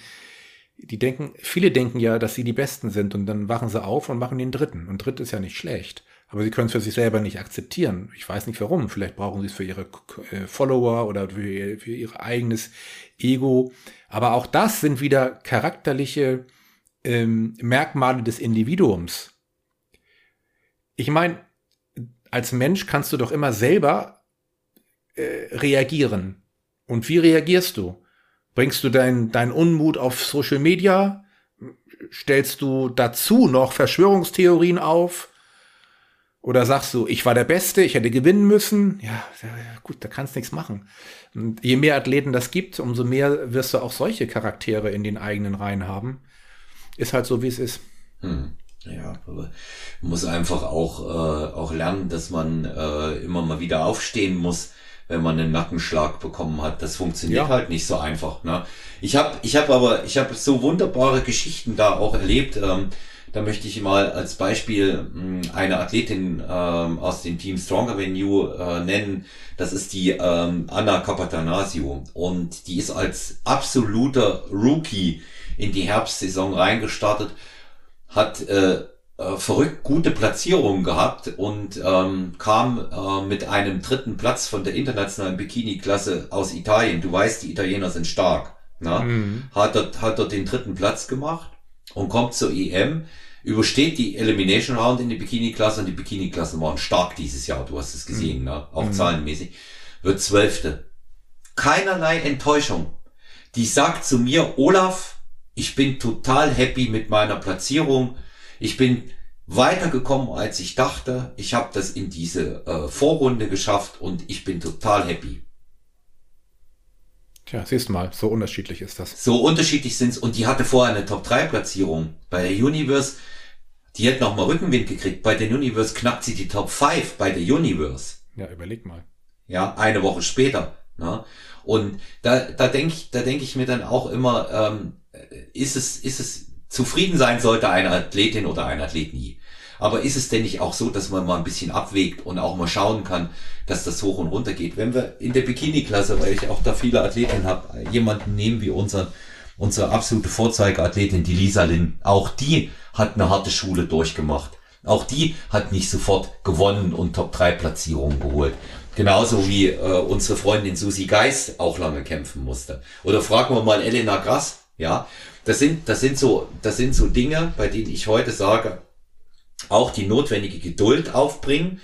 die denken, viele denken ja, dass sie die Besten sind und dann wachen sie auf und machen den dritten. Und dritt ist ja nicht schlecht. Aber sie können es für sich selber nicht akzeptieren. Ich weiß nicht warum. Vielleicht brauchen sie es für ihre äh, Follower oder für ihr, für ihr eigenes Ego. Aber auch das sind wieder charakterliche ähm, Merkmale des Individuums. Ich meine, als Mensch kannst du doch immer selber äh, reagieren. Und wie reagierst du? Bringst du deinen dein Unmut auf Social Media? Stellst du dazu noch Verschwörungstheorien auf? Oder sagst du, ich war der Beste, ich hätte gewinnen müssen? Ja, gut, da kannst nichts machen. Und je mehr Athleten das gibt, umso mehr wirst du auch solche Charaktere in den eigenen Reihen haben. Ist halt so, wie es ist. Hm. Ja, aber man muss einfach auch, äh, auch lernen, dass man äh, immer mal wieder aufstehen muss, wenn man einen Nackenschlag bekommen hat. Das funktioniert ja. halt nicht so einfach. Ne? Ich habe ich hab aber, ich habe so wunderbare Geschichten da auch erlebt. Ähm, da möchte ich mal als Beispiel mh, hm, eine Athletin ähm, aus dem Team Stronger Venue äh, nennen. Das ist die ähm, Anna Capatanasio. Und die ist als absoluter Rookie in die Herbstsaison reingestartet hat äh, äh, verrückt gute Platzierungen gehabt und ähm, kam äh, mit einem dritten Platz von der internationalen Bikini-Klasse aus Italien. Du weißt, die Italiener sind stark. Ne? Mhm. Hat, dort, hat dort den dritten Platz gemacht und kommt zur EM, übersteht die Elimination Round in die Bikini-Klasse und die Bikini-Klassen waren stark dieses Jahr. Du hast es gesehen, mhm. ne? auch mhm. zahlenmäßig. Wird Zwölfte. Keinerlei Enttäuschung. Die sagt zu mir, Olaf, ich bin total happy mit meiner Platzierung. Ich bin weitergekommen, als ich dachte. Ich habe das in diese äh, Vorrunde geschafft und ich bin total happy. Tja, siehst du mal, so unterschiedlich ist das. So unterschiedlich sind's und die hatte vorher eine Top-3-Platzierung. Bei der Universe, die hat nochmal Rückenwind gekriegt. Bei der Universe knackt sie die Top 5 bei der Universe. Ja, überleg mal. Ja, eine Woche später. Ne? Und da, da denke ich, da denke ich mir dann auch immer, ähm, ist es, ist es, zufrieden sein sollte eine Athletin oder ein Athlet nie. Aber ist es denn nicht auch so, dass man mal ein bisschen abwägt und auch mal schauen kann, dass das hoch und runter geht? Wenn wir in der Bikini-Klasse, weil ich auch da viele Athletinnen habe, jemanden nehmen wie unseren, unsere absolute Vorzeigeathletin, die Lisa Lin, auch die hat eine harte Schule durchgemacht. Auch die hat nicht sofort gewonnen und Top-3-Platzierungen geholt. Genauso wie äh, unsere Freundin Susi Geist auch lange kämpfen musste. Oder fragen wir mal Elena Grass, ja. Das sind, das sind so, das sind so Dinge, bei denen ich heute sage, auch die notwendige Geduld aufbringen,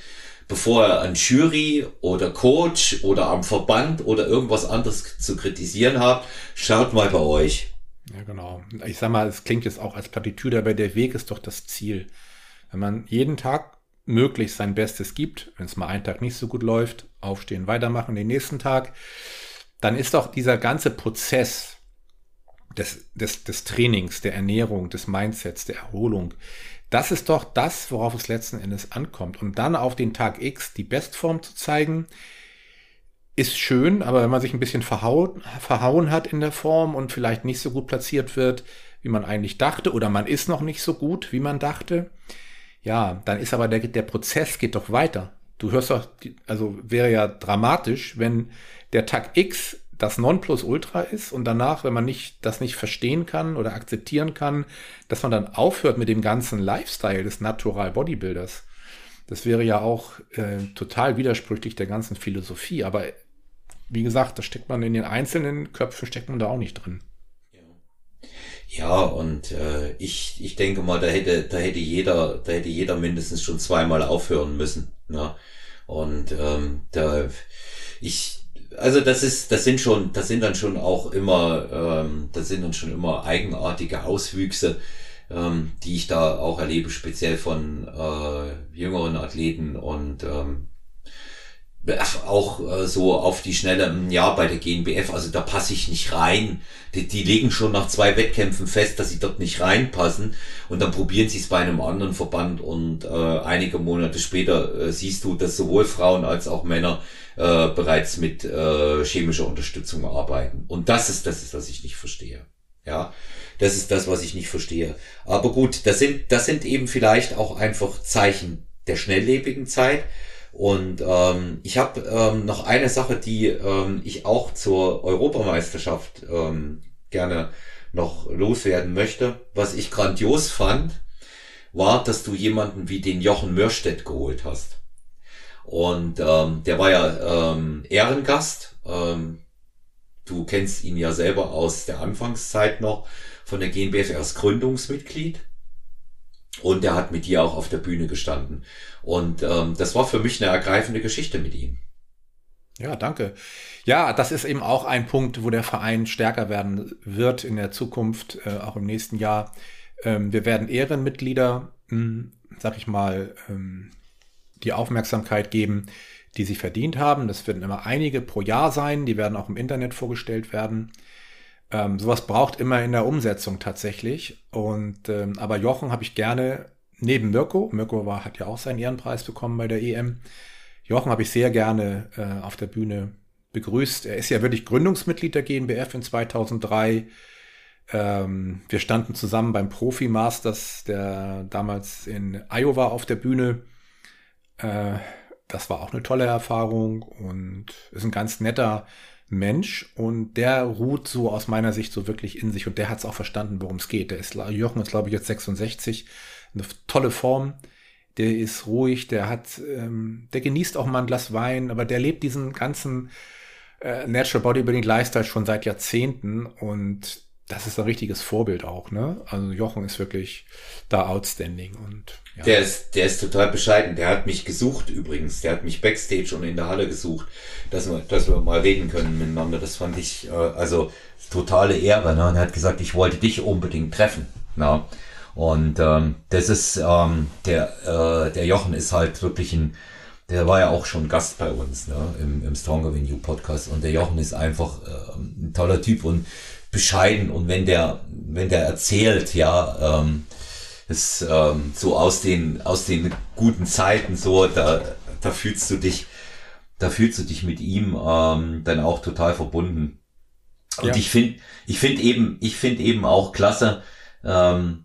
bevor er an Jury oder Coach oder am Verband oder irgendwas anderes zu kritisieren habt. Schaut mal bei euch. Ja, genau. Ich sag mal, es klingt jetzt auch als Plattitüde, aber der Weg ist doch das Ziel. Wenn man jeden Tag möglichst sein Bestes gibt, wenn es mal einen Tag nicht so gut läuft, aufstehen, weitermachen, den nächsten Tag, dann ist doch dieser ganze Prozess des, des, des Trainings, der Ernährung, des Mindsets, der Erholung, das ist doch das, worauf es letzten Endes ankommt. Und dann auf den Tag X die Bestform zu zeigen, ist schön, aber wenn man sich ein bisschen verhauen, verhauen hat in der Form und vielleicht nicht so gut platziert wird, wie man eigentlich dachte, oder man ist noch nicht so gut, wie man dachte, ja, dann ist aber der, der Prozess geht doch weiter. Du hörst doch, also wäre ja dramatisch, wenn der Tag X das Nonplusultra ist und danach, wenn man nicht, das nicht verstehen kann oder akzeptieren kann, dass man dann aufhört mit dem ganzen Lifestyle des Natural Bodybuilders. Das wäre ja auch äh, total widersprüchlich der ganzen Philosophie. Aber wie gesagt, da steckt man in den einzelnen Köpfen, steckt man da auch nicht drin. Ja, und äh, ich, ich denke mal, da hätte, da hätte jeder, da hätte jeder mindestens schon zweimal aufhören müssen. Ne? Und ähm, da ich, also das ist, das sind schon, das sind dann schon auch immer, ähm, das sind dann schon immer eigenartige Auswüchse, ähm, die ich da auch erlebe, speziell von äh, jüngeren Athleten und ähm, auch äh, so auf die Schnelle, hm, ja, bei der GNBF, also da passe ich nicht rein. Die, die legen schon nach zwei Wettkämpfen fest, dass sie dort nicht reinpassen und dann probieren sie es bei einem anderen Verband und äh, einige Monate später äh, siehst du, dass sowohl Frauen als auch Männer äh, bereits mit äh, chemischer Unterstützung arbeiten. Und das ist das, ist, was ich nicht verstehe. Ja, das ist das, was ich nicht verstehe. Aber gut, das sind, das sind eben vielleicht auch einfach Zeichen der schnelllebigen Zeit und ähm, ich habe ähm, noch eine Sache, die ähm, ich auch zur Europameisterschaft ähm, gerne noch loswerden möchte. Was ich grandios fand, war, dass du jemanden wie den Jochen Mörstedt geholt hast. Und ähm, der war ja ähm, Ehrengast. Ähm, du kennst ihn ja selber aus der Anfangszeit noch von der GmbF als Gründungsmitglied. Und er hat mit dir auch auf der Bühne gestanden. Und ähm, das war für mich eine ergreifende Geschichte mit ihm. Ja, danke. Ja, das ist eben auch ein Punkt, wo der Verein stärker werden wird in der Zukunft, äh, auch im nächsten Jahr. Ähm, wir werden Ehrenmitglieder, mh, hm, sag ich mal, ähm, die Aufmerksamkeit geben, die sie verdient haben. Das werden immer einige pro Jahr sein, die werden auch im Internet vorgestellt werden. Ähm, sowas braucht immer in der Umsetzung tatsächlich. Und ähm, aber Jochen habe ich gerne neben Mirko. Mirko war, hat ja auch seinen Ehrenpreis bekommen bei der EM. Jochen habe ich sehr gerne äh, auf der Bühne begrüßt. Er ist ja wirklich Gründungsmitglied der GmbF in 2003. Ähm, wir standen zusammen beim Profi Masters, der damals in Iowa auf der Bühne. Äh, das war auch eine tolle Erfahrung und ist ein ganz netter Mensch und der ruht so aus meiner Sicht so wirklich in sich und der hat es auch verstanden, worum es geht. Der ist, Jochen ist glaube ich jetzt 66, eine tolle Form. Der ist ruhig, der hat, ähm, der genießt auch mal ein Glas Wein, aber der lebt diesen ganzen äh, Natural Bodybuilding Lifestyle schon seit Jahrzehnten und das ist ein richtiges Vorbild auch, ne? Also Jochen ist wirklich da outstanding und ja. Der ist, der ist total bescheiden. Der hat mich gesucht übrigens. Der hat mich backstage und in der Halle gesucht, dass wir, dass wir mal reden können miteinander. Das fand ich, äh, also totale Ehre. Ne? Und er hat gesagt, ich wollte dich unbedingt treffen. Na? Und ähm, das ist, ähm, der, äh, der Jochen ist halt wirklich ein, der war ja auch schon Gast bei uns ne? Im, im Stronger Venue Podcast. Und der Jochen ist einfach äh, ein toller Typ und bescheiden. Und wenn der, wenn der erzählt, ja, ähm, ist ähm, so aus den, aus den guten Zeiten so, da, da fühlst du dich, da fühlst du dich mit ihm ähm, dann auch total verbunden. Und ja. ich finde, ich finde eben, ich finde eben auch klasse, ähm,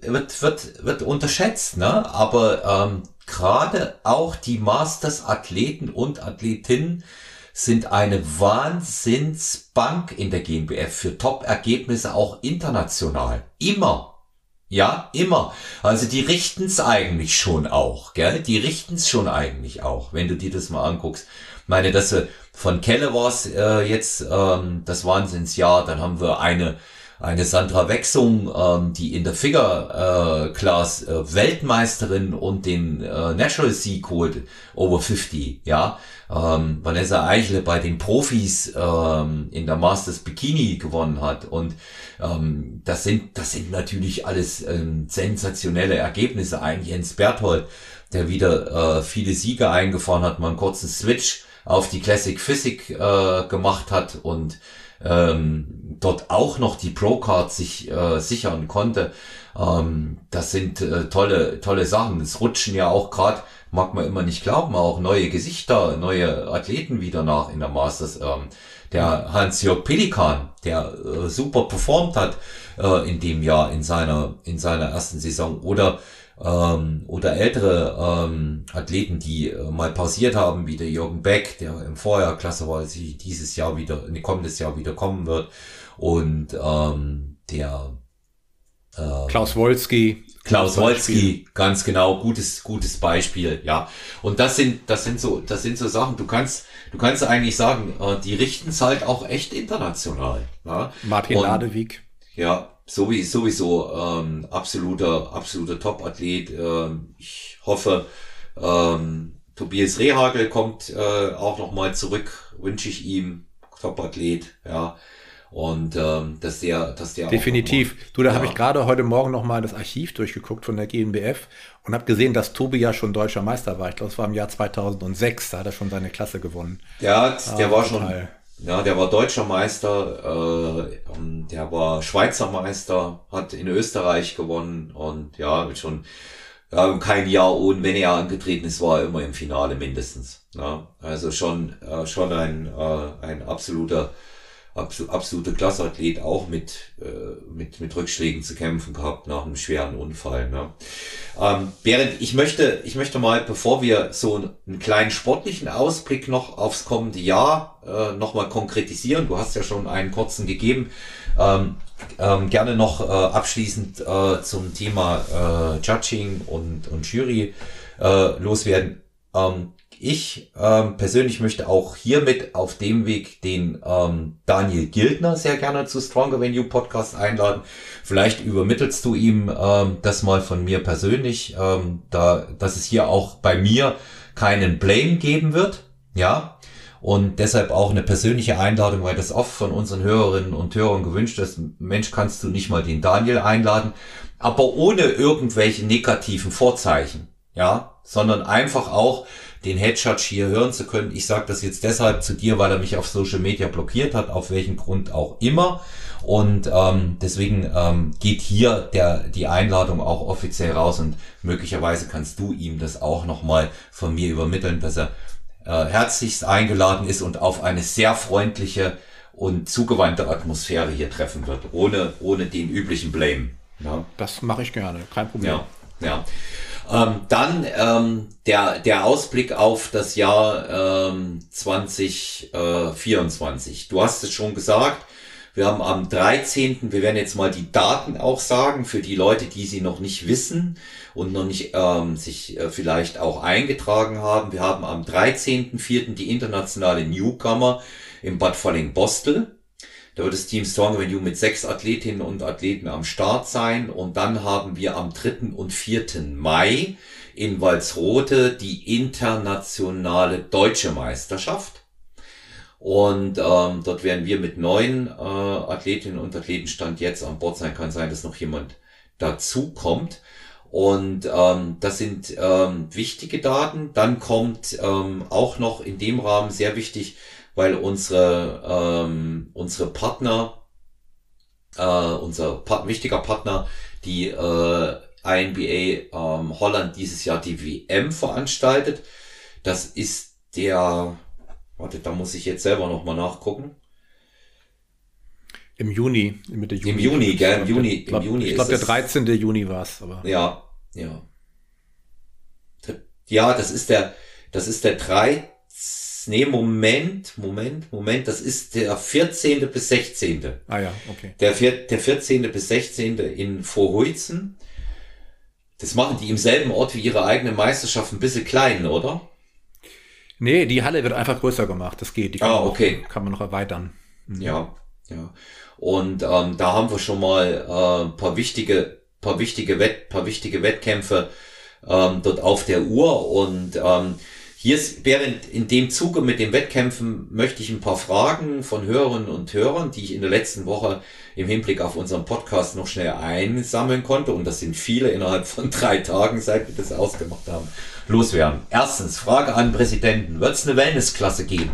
wird, wird, wird unterschätzt, ne? Aber ähm, gerade auch die Masters-Athleten und Athletinnen sind eine Wahnsinnsbank in der GmbF für Top-Ergebnisse auch international. Immer. Ja, immer. Also die richten's eigentlich schon auch, gell? Die richten's schon eigentlich auch, wenn du dir das mal anguckst. Ich meine, dass von Kelle war's äh, jetzt ähm, das Wahnsinnsjahr, dann haben wir eine eine Sandra Wechsung, ähm, die in der Figure äh, Class äh, Weltmeisterin und den äh, Natural Sieg holt, over 50, ja. Ähm, Vanessa Eichle bei den Profis ähm, in der Masters Bikini gewonnen hat und ähm, das sind das sind natürlich alles ähm, sensationelle Ergebnisse. Ein Jens Berthold, der wieder äh, viele Siege eingefahren hat, mal einen kurzen Switch auf die Classic Physik äh, gemacht hat und ähm, dort auch noch die Pro-Card sich äh, sichern konnte. Ähm, das sind äh, tolle, tolle Sachen. Es rutschen ja auch gerade, mag man immer nicht glauben, auch neue Gesichter, neue Athleten wieder nach in der Masters. Ähm, der Hans-Jörg Pelikan, der äh, super performt hat äh, in dem Jahr in seiner in seiner ersten Saison oder ähm, oder ältere ähm, Athleten, die äh, mal pausiert haben, wie der Jürgen Beck, der im Vorjahr Klasse war, sie dieses Jahr wieder, in kommendes Jahr wieder kommen wird. Und ähm, der äh, Klaus Wolski. Klaus Wolski, ganz genau, gutes, gutes Beispiel, ja. Und das sind, das sind so, das sind so Sachen, du kannst, du kannst eigentlich sagen, äh, die richten es halt auch echt international. Ja? Martin Und, Ladewig. Ja, sowieso, sowieso ähm, absoluter, absoluter Top-Athlet. Ähm, ich hoffe, ähm, Tobias Rehagel kommt äh, auch nochmal zurück, wünsche ich ihm. Top-Athlet, ja. Und ähm, dass der, dass der definitiv. Mal, du, da ja. habe ich gerade heute Morgen nochmal das Archiv durchgeguckt von der GmbF und habe gesehen, dass Tobi ja schon deutscher Meister war. Ich glaube, es war im Jahr 2006, da hat er schon seine Klasse gewonnen. Ja, der ah, war total. schon ja, der war deutscher Meister, äh, der war Schweizer Meister, hat in Österreich gewonnen und ja, schon ja, kein Jahr ohne, wenn er angetreten ist, war er immer im Finale mindestens. Ja, also schon, äh, schon ein, äh, ein absoluter absolute Klasseathlet auch mit, äh, mit, mit Rückschlägen zu kämpfen gehabt nach einem schweren Unfall. Ne? Ähm, während ich möchte, ich möchte mal, bevor wir so einen kleinen sportlichen Ausblick noch aufs kommende Jahr äh, nochmal konkretisieren, du hast ja schon einen kurzen gegeben, ähm, ähm, gerne noch äh, abschließend äh, zum Thema äh, Judging und, und Jury äh, loswerden. Ähm, ich ähm, persönlich möchte auch hiermit auf dem Weg den ähm, Daniel Gildner sehr gerne zu Stronger Venue Podcast einladen. Vielleicht übermittelst du ihm ähm, das mal von mir persönlich, ähm, da, dass es hier auch bei mir keinen Blame geben wird. Ja. Und deshalb auch eine persönliche Einladung, weil das oft von unseren Hörerinnen und Hörern gewünscht ist. Mensch, kannst du nicht mal den Daniel einladen? Aber ohne irgendwelche negativen Vorzeichen. Ja. Sondern einfach auch, den Headshot hier hören zu können. Ich sage das jetzt deshalb zu dir, weil er mich auf Social Media blockiert hat, auf welchen Grund auch immer. Und ähm, deswegen ähm, geht hier der, die Einladung auch offiziell raus und möglicherweise kannst du ihm das auch nochmal von mir übermitteln, dass er äh, herzlichst eingeladen ist und auf eine sehr freundliche und zugewandte Atmosphäre hier treffen wird, ohne, ohne den üblichen Blame. Ja. Das mache ich gerne, kein Problem. Ja, ja. Ähm, dann ähm, der, der Ausblick auf das Jahr ähm, 2024. Du hast es schon gesagt, wir haben am 13., wir werden jetzt mal die Daten auch sagen, für die Leute, die sie noch nicht wissen und noch nicht ähm, sich äh, vielleicht auch eingetragen haben. Wir haben am 13.04. die internationale Newcomer im Bad Falling-Bostel. Da wird das Team Strong Venue mit sechs Athletinnen und Athleten am Start sein. Und dann haben wir am 3. und 4. Mai in Walsrote die internationale deutsche Meisterschaft. Und ähm, dort werden wir mit neun äh, Athletinnen und Athleten Stand jetzt an Bord sein. Kann sein, dass noch jemand dazu kommt. Und ähm, das sind ähm, wichtige Daten. Dann kommt ähm, auch noch in dem Rahmen sehr wichtig weil unsere, ähm, unsere Partner, äh, unser pa wichtiger Partner, die äh, INBA ähm, Holland dieses Jahr die WM veranstaltet. Das ist der, warte, da muss ich jetzt selber nochmal nachgucken. Im Juni, Mitte Juni. Im Juni, gell, im Juni, im glaub, Juni Ich glaube, der 13. Juni war es, aber. Ja, ja. Ja, das ist der, das ist der 3, nee, Moment, Moment, Moment, das ist der 14. bis 16. Ah ja, okay. Der, der 14. bis 16. in Vorhuizen. Das machen die im selben Ort wie ihre eigene Meisterschaft ein bisschen klein, oder? Nee, die Halle wird einfach größer gemacht. Das geht. Die kann ah, okay. Auch, kann man noch erweitern. Mhm. Ja, ja. Und ähm, da haben wir schon mal äh, paar wichtige, paar wichtige Wett, paar wichtige Wettkämpfe ähm, dort auf der Uhr. Und ähm, hier ist, während in dem Zuge mit den Wettkämpfen möchte ich ein paar Fragen von Hörerinnen und Hörern, die ich in der letzten Woche im Hinblick auf unseren Podcast noch schnell einsammeln konnte. Und das sind viele innerhalb von drei Tagen, seit wir das ausgemacht haben, loswerden. Erstens, Frage an den Präsidenten. Wird es eine Wellnessklasse geben?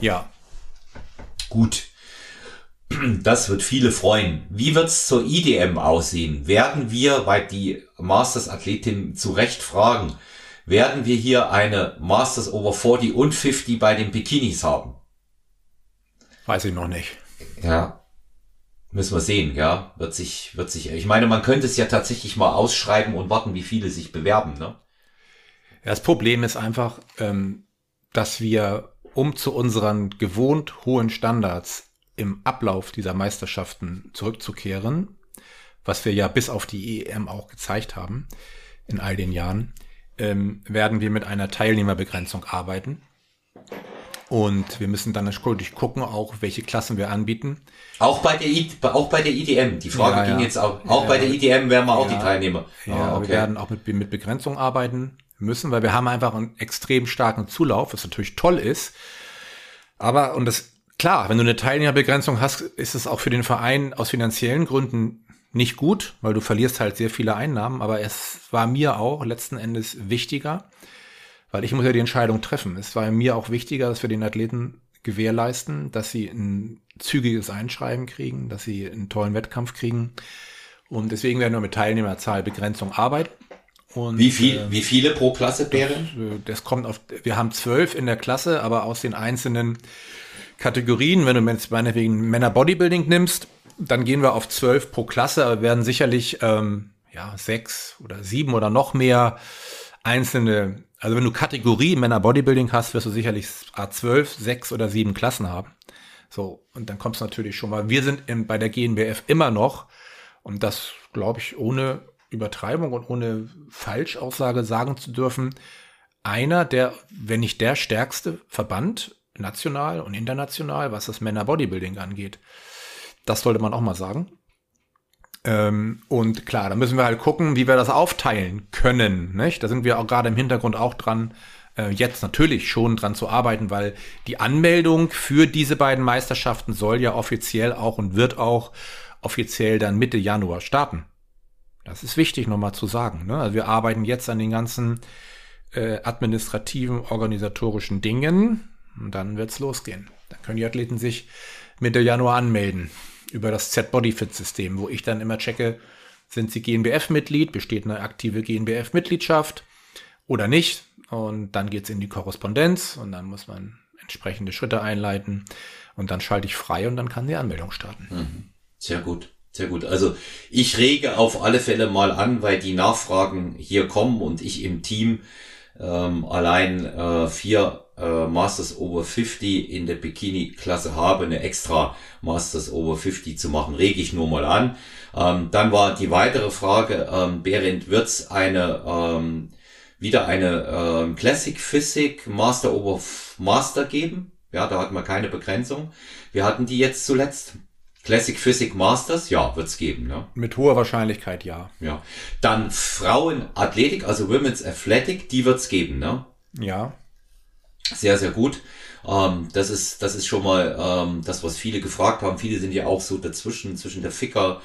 Ja. Gut. Das wird viele freuen. Wie wird's zur IDM aussehen? Werden wir, weil die Masters-Athletin zu Recht fragen, werden wir hier eine Masters Over 40 und 50 bei den Bikinis haben? Weiß ich noch nicht. Ja. Müssen wir sehen, ja. Wird sich, wird sich, ich meine, man könnte es ja tatsächlich mal ausschreiben und warten, wie viele sich bewerben, ne? Das Problem ist einfach, ähm, dass wir, um zu unseren gewohnt hohen Standards im Ablauf dieser Meisterschaften zurückzukehren, was wir ja bis auf die EM auch gezeigt haben in all den Jahren, ähm, werden wir mit einer Teilnehmerbegrenzung arbeiten. Und wir müssen dann natürlich gucken, auch welche Klassen wir anbieten. Auch bei der, I auch bei der IDM. Die Frage ja, ging ja. jetzt auch. Auch ja, bei der IDM werden wir auch die Teilnehmer. Ja, ah, okay. wir werden auch mit, mit Begrenzung arbeiten müssen, weil wir haben einfach einen extrem starken Zulauf, was natürlich toll ist. Aber, und das Klar, wenn du eine Teilnehmerbegrenzung hast, ist es auch für den Verein aus finanziellen Gründen nicht gut, weil du verlierst halt sehr viele Einnahmen. Aber es war mir auch letzten Endes wichtiger, weil ich muss ja die Entscheidung treffen. Es war mir auch wichtiger, dass wir den Athleten gewährleisten, dass sie ein zügiges Einschreiben kriegen, dass sie einen tollen Wettkampf kriegen. Und deswegen werden wir mit Teilnehmerzahlbegrenzung arbeiten. Und, wie viel, äh, wie viele pro Klasse wären? Das, das kommt auf, wir haben zwölf in der Klasse, aber aus den einzelnen Kategorien. Wenn du jetzt meinetwegen Männer Bodybuilding nimmst, dann gehen wir auf zwölf pro Klasse, aber werden sicherlich ähm, ja sechs oder sieben oder noch mehr einzelne. Also wenn du Kategorie Männer Bodybuilding hast, wirst du sicherlich A12, sechs oder sieben Klassen haben. So, und dann kommst du natürlich schon mal. Wir sind in, bei der GNBF immer noch, und das glaube ich ohne Übertreibung und ohne Falschaussage sagen zu dürfen, einer der, wenn nicht der stärkste Verband national und international, was das Männer Bodybuilding angeht. Das sollte man auch mal sagen. Ähm, und klar, da müssen wir halt gucken, wie wir das aufteilen können. Nicht? Da sind wir auch gerade im Hintergrund auch dran, äh, jetzt natürlich schon dran zu arbeiten, weil die Anmeldung für diese beiden Meisterschaften soll ja offiziell auch und wird auch offiziell dann Mitte Januar starten. Das ist wichtig nochmal zu sagen. Ne? Also wir arbeiten jetzt an den ganzen äh, administrativen, organisatorischen Dingen. Und dann wird's losgehen. Dann können die Athleten sich Mitte Januar anmelden über das Z-Bodyfit-System, wo ich dann immer checke, sind sie GNBF-Mitglied, besteht eine aktive GNBF-Mitgliedschaft oder nicht. Und dann geht's in die Korrespondenz und dann muss man entsprechende Schritte einleiten und dann schalte ich frei und dann kann die Anmeldung starten. Mhm. Sehr gut. Sehr gut. Also ich rege auf alle Fälle mal an, weil die Nachfragen hier kommen und ich im Team ähm, allein äh, vier äh, Masters Over 50 in der Bikini-Klasse habe, eine extra Masters Over 50 zu machen, rege ich nur mal an. Ähm, dann war die weitere Frage, ähm, Berend, wird's eine ähm, wieder eine ähm, Classic Physik Master Over Master geben? Ja, da hatten wir keine Begrenzung. Wir hatten die jetzt zuletzt. Classic Physik Masters, ja, wird's geben, ne? Mit hoher Wahrscheinlichkeit, ja. Ja. Dann Frauenathletik, also Women's Athletic, die wird's geben, ne? Ja. Sehr, sehr gut. Ähm, das ist, das ist schon mal ähm, das, was viele gefragt haben. Viele sind ja auch so dazwischen, zwischen der Ficker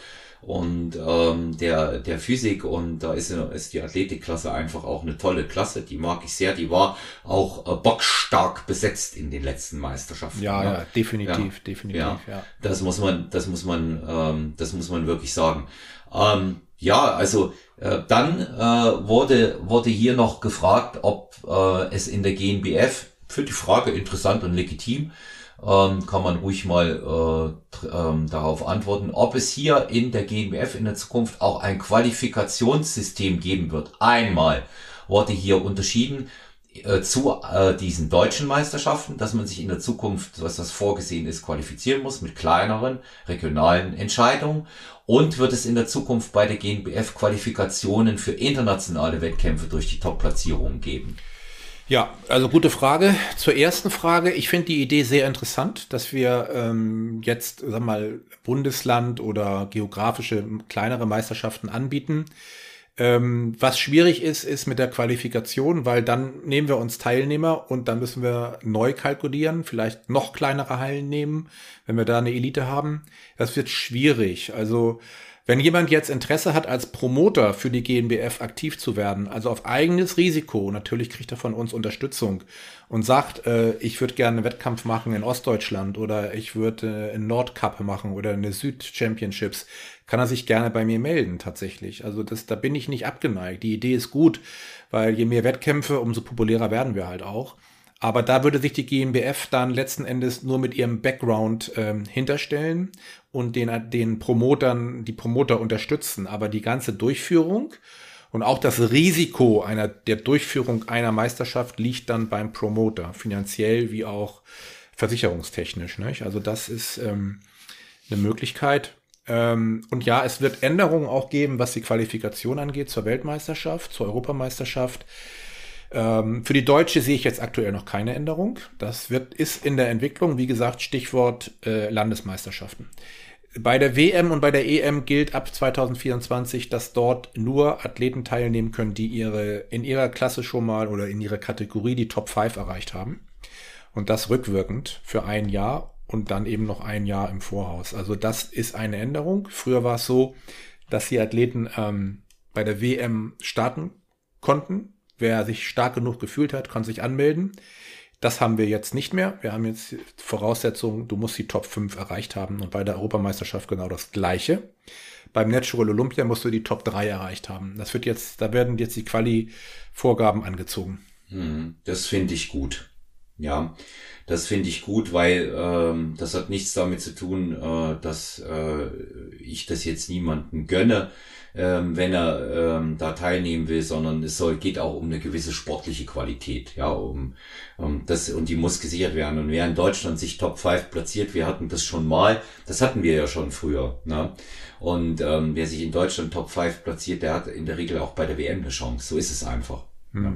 und ähm, der, der Physik und da ist, ist die Athletikklasse einfach auch eine tolle Klasse, die mag ich sehr, die war auch äh, bockstark besetzt in den letzten Meisterschaften. Ja, ne? ja, definitiv, ja, definitiv, ja. ja. Das muss man, das muss man, ähm, das muss man wirklich sagen. Ähm, ja, also dann äh, wurde, wurde hier noch gefragt, ob äh, es in der GNBF finde die Frage interessant und legitim. Ähm, kann man ruhig mal äh, ähm, darauf antworten, ob es hier in der GNBF in der Zukunft auch ein Qualifikationssystem geben wird. Einmal wurde hier unterschieden äh, zu äh, diesen deutschen Meisterschaften, dass man sich in der Zukunft, was das vorgesehen ist, qualifizieren muss mit kleineren regionalen Entscheidungen. Und wird es in der Zukunft bei der GNBF Qualifikationen für internationale Wettkämpfe durch die Top-Platzierungen geben? Ja, also gute Frage. Zur ersten Frage. Ich finde die Idee sehr interessant, dass wir ähm, jetzt, sag mal, Bundesland oder geografische kleinere Meisterschaften anbieten. Ähm, was schwierig ist, ist mit der Qualifikation, weil dann nehmen wir uns Teilnehmer und dann müssen wir neu kalkulieren, vielleicht noch kleinere Hallen nehmen, wenn wir da eine Elite haben. Das wird schwierig. Also wenn jemand jetzt Interesse hat, als Promoter für die GNBF aktiv zu werden, also auf eigenes Risiko, natürlich kriegt er von uns Unterstützung und sagt, äh, ich würde gerne einen Wettkampf machen in Ostdeutschland oder ich würde äh, einen Nordcup machen oder eine Süd-Championships, kann er sich gerne bei mir melden tatsächlich. Also das, da bin ich nicht abgeneigt. Die Idee ist gut, weil je mehr Wettkämpfe, umso populärer werden wir halt auch. Aber da würde sich die GmbF dann letzten Endes nur mit ihrem Background ähm, hinterstellen und den, den Promotern, die Promoter unterstützen. Aber die ganze Durchführung und auch das Risiko einer, der Durchführung einer Meisterschaft liegt dann beim Promoter, finanziell wie auch versicherungstechnisch. Nicht? Also das ist ähm, eine Möglichkeit. Ähm, und ja, es wird Änderungen auch geben, was die Qualifikation angeht zur Weltmeisterschaft, zur Europameisterschaft. Ähm, für die Deutsche sehe ich jetzt aktuell noch keine Änderung. Das wird, ist in der Entwicklung, wie gesagt, Stichwort äh, Landesmeisterschaften. Bei der WM und bei der EM gilt ab 2024, dass dort nur Athleten teilnehmen können, die ihre, in ihrer Klasse schon mal oder in ihrer Kategorie die Top 5 erreicht haben. Und das rückwirkend für ein Jahr und dann eben noch ein Jahr im Voraus. Also das ist eine Änderung. Früher war es so, dass die Athleten ähm, bei der WM starten konnten. Wer sich stark genug gefühlt hat, kann sich anmelden. Das haben wir jetzt nicht mehr. Wir haben jetzt Voraussetzungen, du musst die Top 5 erreicht haben und bei der Europameisterschaft genau das gleiche. Beim Natural Olympia musst du die Top 3 erreicht haben. Das wird jetzt, da werden jetzt die Quali-Vorgaben angezogen. Hm, das finde ich gut. Ja, das finde ich gut, weil ähm, das hat nichts damit zu tun, äh, dass äh, ich das jetzt niemanden gönne, ähm, wenn er ähm, da teilnehmen will, sondern es soll geht auch um eine gewisse sportliche Qualität, ja, um, um das und die muss gesichert werden. Und wer in Deutschland sich Top 5 platziert, wir hatten das schon mal, das hatten wir ja schon früher, ne? Und ähm, wer sich in Deutschland Top 5 platziert, der hat in der Regel auch bei der WM eine Chance. So ist es einfach. Mhm. Ja.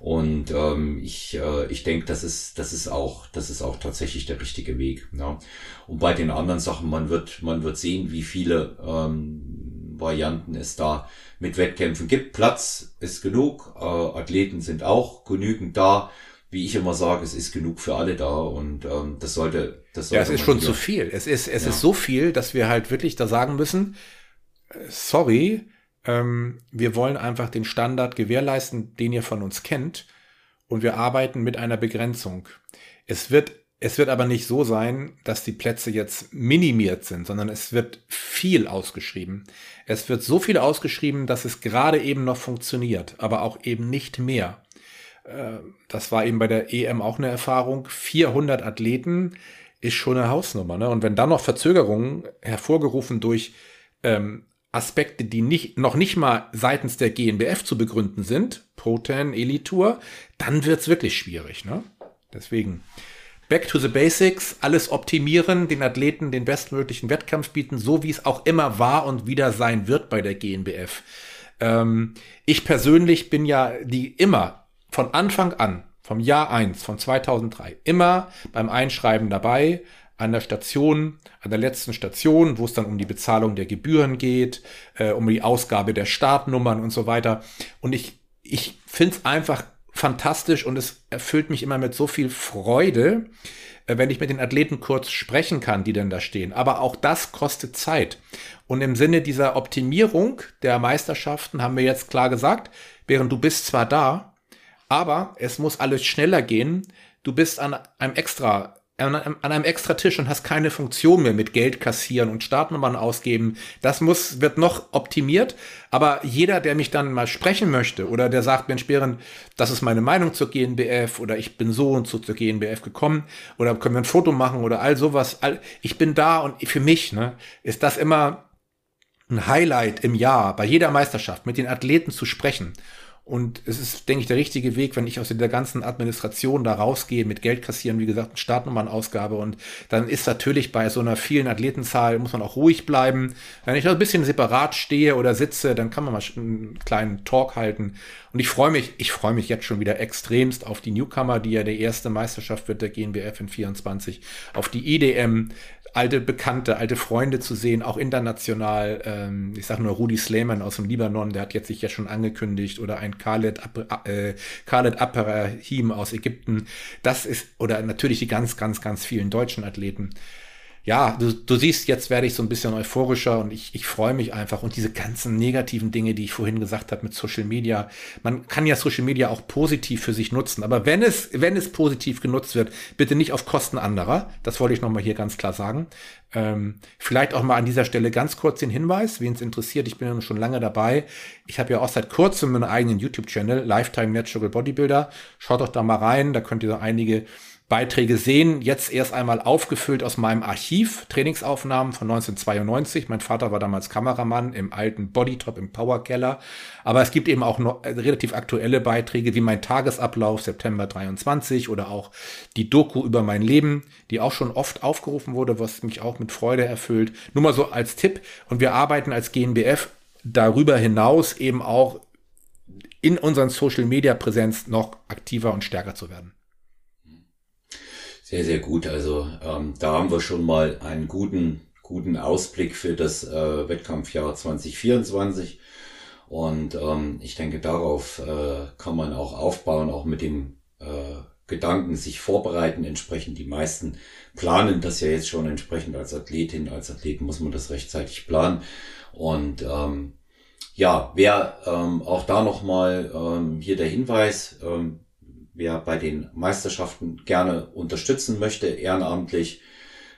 Und ähm, ich, äh, ich denke, das ist, das ist auch, das ist auch tatsächlich der richtige Weg. Ja. Und bei den anderen Sachen, man wird, man wird sehen, wie viele ähm, Varianten es da mit Wettkämpfen gibt. Platz ist genug, äh, Athleten sind auch genügend da. Wie ich immer sage, es ist genug für alle da und ähm, das sollte, das sollte. Ja, es ist schon zu viel. Es ist, es ja. ist so viel, dass wir halt wirklich da sagen müssen, äh, sorry, ähm, wir wollen einfach den Standard gewährleisten, den ihr von uns kennt. Und wir arbeiten mit einer Begrenzung. Es wird, es wird aber nicht so sein, dass die Plätze jetzt minimiert sind, sondern es wird viel ausgeschrieben. Es wird so viel ausgeschrieben, dass es gerade eben noch funktioniert, aber auch eben nicht mehr. Äh, das war eben bei der EM auch eine Erfahrung. 400 Athleten ist schon eine Hausnummer. Ne? Und wenn dann noch Verzögerungen hervorgerufen durch ähm, Aspekte, die nicht, noch nicht mal seitens der GNBF zu begründen sind, Proten, Elitur, dann wird's wirklich schwierig. Ne? Deswegen back to the basics, alles optimieren, den Athleten den bestmöglichen Wettkampf bieten, so wie es auch immer war und wieder sein wird bei der GNBF. Ähm, ich persönlich bin ja die immer von Anfang an, vom Jahr eins, von 2003, immer beim Einschreiben dabei, an der Station, an der letzten Station, wo es dann um die Bezahlung der Gebühren geht, äh, um die Ausgabe der Startnummern und so weiter. Und ich, ich finde es einfach fantastisch und es erfüllt mich immer mit so viel Freude, äh, wenn ich mit den Athleten kurz sprechen kann, die denn da stehen. Aber auch das kostet Zeit. Und im Sinne dieser Optimierung der Meisterschaften haben wir jetzt klar gesagt, während du bist zwar da, aber es muss alles schneller gehen. Du bist an einem extra an einem, extra Tisch und hast keine Funktion mehr mit Geld kassieren und Startnummern ausgeben. Das muss, wird noch optimiert. Aber jeder, der mich dann mal sprechen möchte oder der sagt, Mensch, Bären, das ist meine Meinung zur GNBF oder ich bin so und so zur GNBF gekommen oder können wir ein Foto machen oder all sowas. All, ich bin da und für mich, ne, ist das immer ein Highlight im Jahr, bei jeder Meisterschaft mit den Athleten zu sprechen und es ist, denke ich, der richtige Weg, wenn ich aus der ganzen Administration da rausgehe, mit Geld kassieren, wie gesagt, Startnummernausgabe. Und dann ist natürlich bei so einer vielen Athletenzahl, muss man auch ruhig bleiben. Wenn ich ein bisschen separat stehe oder sitze, dann kann man mal einen kleinen Talk halten. Und ich freue mich, ich freue mich jetzt schon wieder extremst auf die Newcomer, die ja der erste Meisterschaft wird der GNBF in 24, auf die IDM, alte Bekannte, alte Freunde zu sehen, auch international. Ähm, ich sage nur Rudi Sleman aus dem Libanon, der hat jetzt sich ja schon angekündigt, oder ein Khaled, äh, Khaled Abrahim aus Ägypten. Das ist, oder natürlich die ganz, ganz, ganz vielen deutschen Athleten ja, du, du siehst, jetzt werde ich so ein bisschen euphorischer und ich, ich freue mich einfach. Und diese ganzen negativen Dinge, die ich vorhin gesagt habe mit Social Media, man kann ja Social Media auch positiv für sich nutzen. Aber wenn es, wenn es positiv genutzt wird, bitte nicht auf Kosten anderer. Das wollte ich nochmal hier ganz klar sagen. Ähm, vielleicht auch mal an dieser Stelle ganz kurz den Hinweis, wen es interessiert. Ich bin ja schon lange dabei. Ich habe ja auch seit kurzem einen eigenen YouTube-Channel, Lifetime Natural Bodybuilder. Schaut doch da mal rein, da könnt ihr so einige Beiträge sehen. Jetzt erst einmal aufgefüllt aus meinem Archiv, Trainingsaufnahmen von 1992. Mein Vater war damals Kameramann im alten Bodytop im Powerkeller. Aber es gibt eben auch noch äh, relativ aktuelle Beiträge wie mein Tagesablauf September 23 oder auch die Doku über mein Leben, die auch schon oft aufgerufen wurde, was mich auch mit Freude erfüllt. Nur mal so als Tipp. Und wir arbeiten als GNBF darüber hinaus eben auch in unseren Social Media Präsenz noch aktiver und stärker zu werden. Sehr, sehr gut. Also ähm, da haben wir schon mal einen guten, guten Ausblick für das äh, Wettkampfjahr 2024. Und ähm, ich denke, darauf äh, kann man auch aufbauen, auch mit dem äh, Gedanken sich vorbereiten. Entsprechend die meisten planen das ja jetzt schon entsprechend als Athletin, als Athlet muss man das rechtzeitig planen. Und ähm, ja, wer ähm, auch da nochmal ähm, hier der Hinweis, ähm, wer bei den Meisterschaften gerne unterstützen möchte, ehrenamtlich,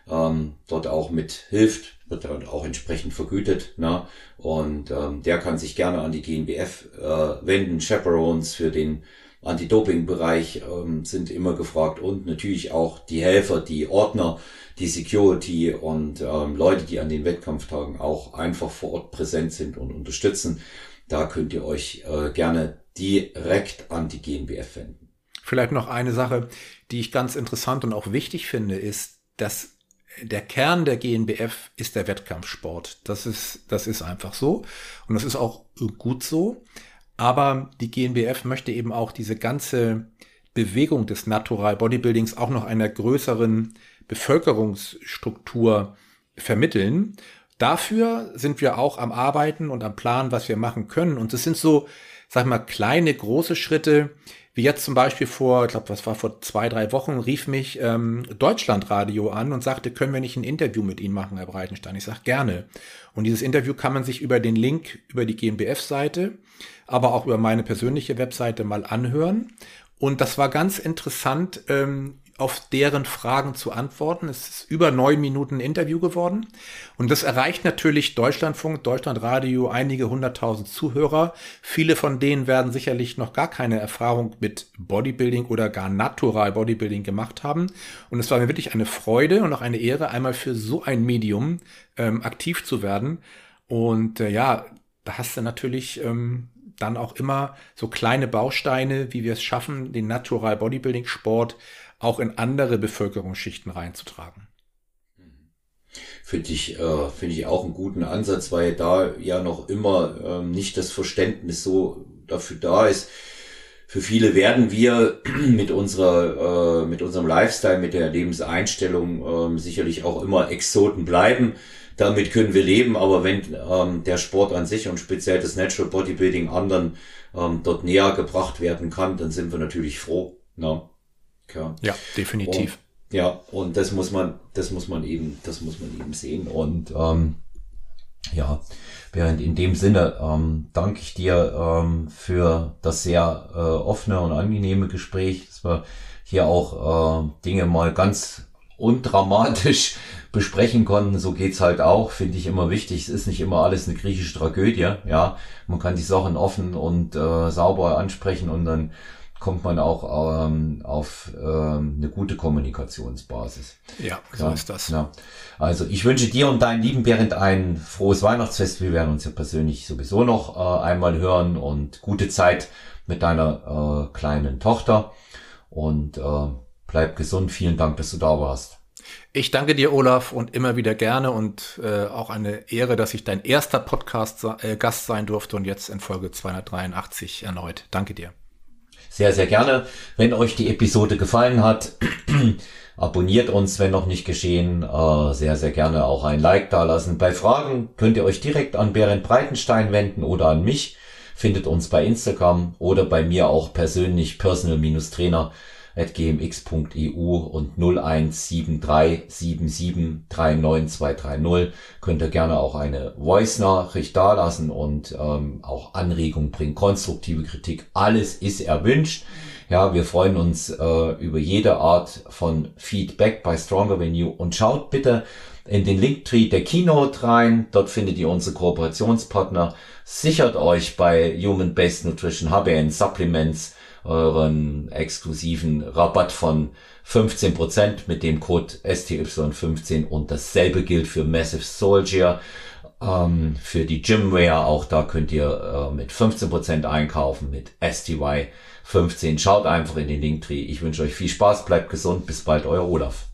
ähm, dort auch mit hilft, wird dann auch entsprechend vergütet. Ne? Und ähm, der kann sich gerne an die GNBF äh, wenden. Chaperones für den Anti-Doping-Bereich ähm, sind immer gefragt und natürlich auch die Helfer, die Ordner, die Security und ähm, Leute, die an den Wettkampftagen auch einfach vor Ort präsent sind und unterstützen. Da könnt ihr euch äh, gerne direkt an die GNBF wenden. Vielleicht noch eine Sache, die ich ganz interessant und auch wichtig finde, ist, dass der Kern der GNBF ist der Wettkampfsport. Das ist, das ist einfach so. Und das ist auch gut so. Aber die GNBF möchte eben auch diese ganze Bewegung des Natural Bodybuildings auch noch einer größeren Bevölkerungsstruktur vermitteln. Dafür sind wir auch am Arbeiten und am Plan, was wir machen können. Und es sind so, sag mal, kleine, große Schritte, wie jetzt zum Beispiel vor, ich glaube, was war vor zwei, drei Wochen, rief mich ähm, Deutschlandradio an und sagte, können wir nicht ein Interview mit Ihnen machen, Herr Breitenstein? Ich sage gerne. Und dieses Interview kann man sich über den Link über die GmbF-Seite, aber auch über meine persönliche Webseite mal anhören. Und das war ganz interessant, ähm, auf deren Fragen zu antworten. Es ist über neun Minuten Interview geworden. Und das erreicht natürlich Deutschlandfunk, Deutschlandradio, einige hunderttausend Zuhörer. Viele von denen werden sicherlich noch gar keine Erfahrung mit Bodybuilding oder gar Natural Bodybuilding gemacht haben. Und es war mir wirklich eine Freude und auch eine Ehre, einmal für so ein Medium ähm, aktiv zu werden. Und äh, ja, da hast du natürlich ähm, dann auch immer so kleine Bausteine, wie wir es schaffen, den Natural Bodybuilding Sport auch in andere Bevölkerungsschichten reinzutragen. Finde ich, äh, finde ich auch einen guten Ansatz, weil da ja noch immer ähm, nicht das Verständnis so dafür da ist. Für viele werden wir mit unserer, äh, mit unserem Lifestyle, mit der Lebenseinstellung äh, sicherlich auch immer Exoten bleiben. Damit können wir leben, aber wenn ähm, der Sport an sich und speziell das Natural Bodybuilding anderen ähm, dort näher gebracht werden kann, dann sind wir natürlich froh. Ne? Ja, ja definitiv. Und, ja, und das muss man, das muss man eben, das muss man eben sehen. Und ähm, ja, während in dem Sinne ähm, danke ich dir ähm, für das sehr äh, offene und angenehme Gespräch, dass wir hier auch äh, Dinge mal ganz undramatisch besprechen konnten. So geht's halt auch, finde ich immer wichtig. Es ist nicht immer alles eine griechische Tragödie. Ja, man kann die Sachen offen und äh, sauber ansprechen und dann kommt man auch ähm, auf ähm, eine gute Kommunikationsbasis. Ja, so ja, ist das. Ja. Also ich wünsche dir und deinen lieben Berend ein frohes Weihnachtsfest. Wir werden uns ja persönlich sowieso noch äh, einmal hören und gute Zeit mit deiner äh, kleinen Tochter. Und äh, bleib gesund. Vielen Dank, dass du da warst. Ich danke dir, Olaf, und immer wieder gerne und äh, auch eine Ehre, dass ich dein erster Podcast-Gast äh, sein durfte und jetzt in Folge 283 erneut. Danke dir. Sehr, sehr gerne. Wenn euch die Episode gefallen hat, abonniert uns, wenn noch nicht geschehen. Äh, sehr, sehr gerne auch ein Like dalassen. Bei Fragen könnt ihr euch direkt an Berend Breitenstein wenden oder an mich. Findet uns bei Instagram oder bei mir auch persönlich personal-trainer gmx.eu und 01737739230 könnt ihr gerne auch eine Voice-Nachricht dalassen und ähm, auch Anregungen bringen, konstruktive Kritik. Alles ist erwünscht. Ja, wir freuen uns äh, über jede Art von Feedback bei Stronger Venue und schaut bitte in den Linktree der Keynote rein. Dort findet ihr unsere Kooperationspartner. Sichert euch bei Human Based Nutrition HBN Supplements euren exklusiven Rabatt von 15% mit dem Code STY15 und dasselbe gilt für Massive Soldier. Ähm, für die Gymwear, auch da könnt ihr äh, mit 15% einkaufen mit STY15. Schaut einfach in den Linktree. Ich wünsche euch viel Spaß, bleibt gesund, bis bald, euer Olaf.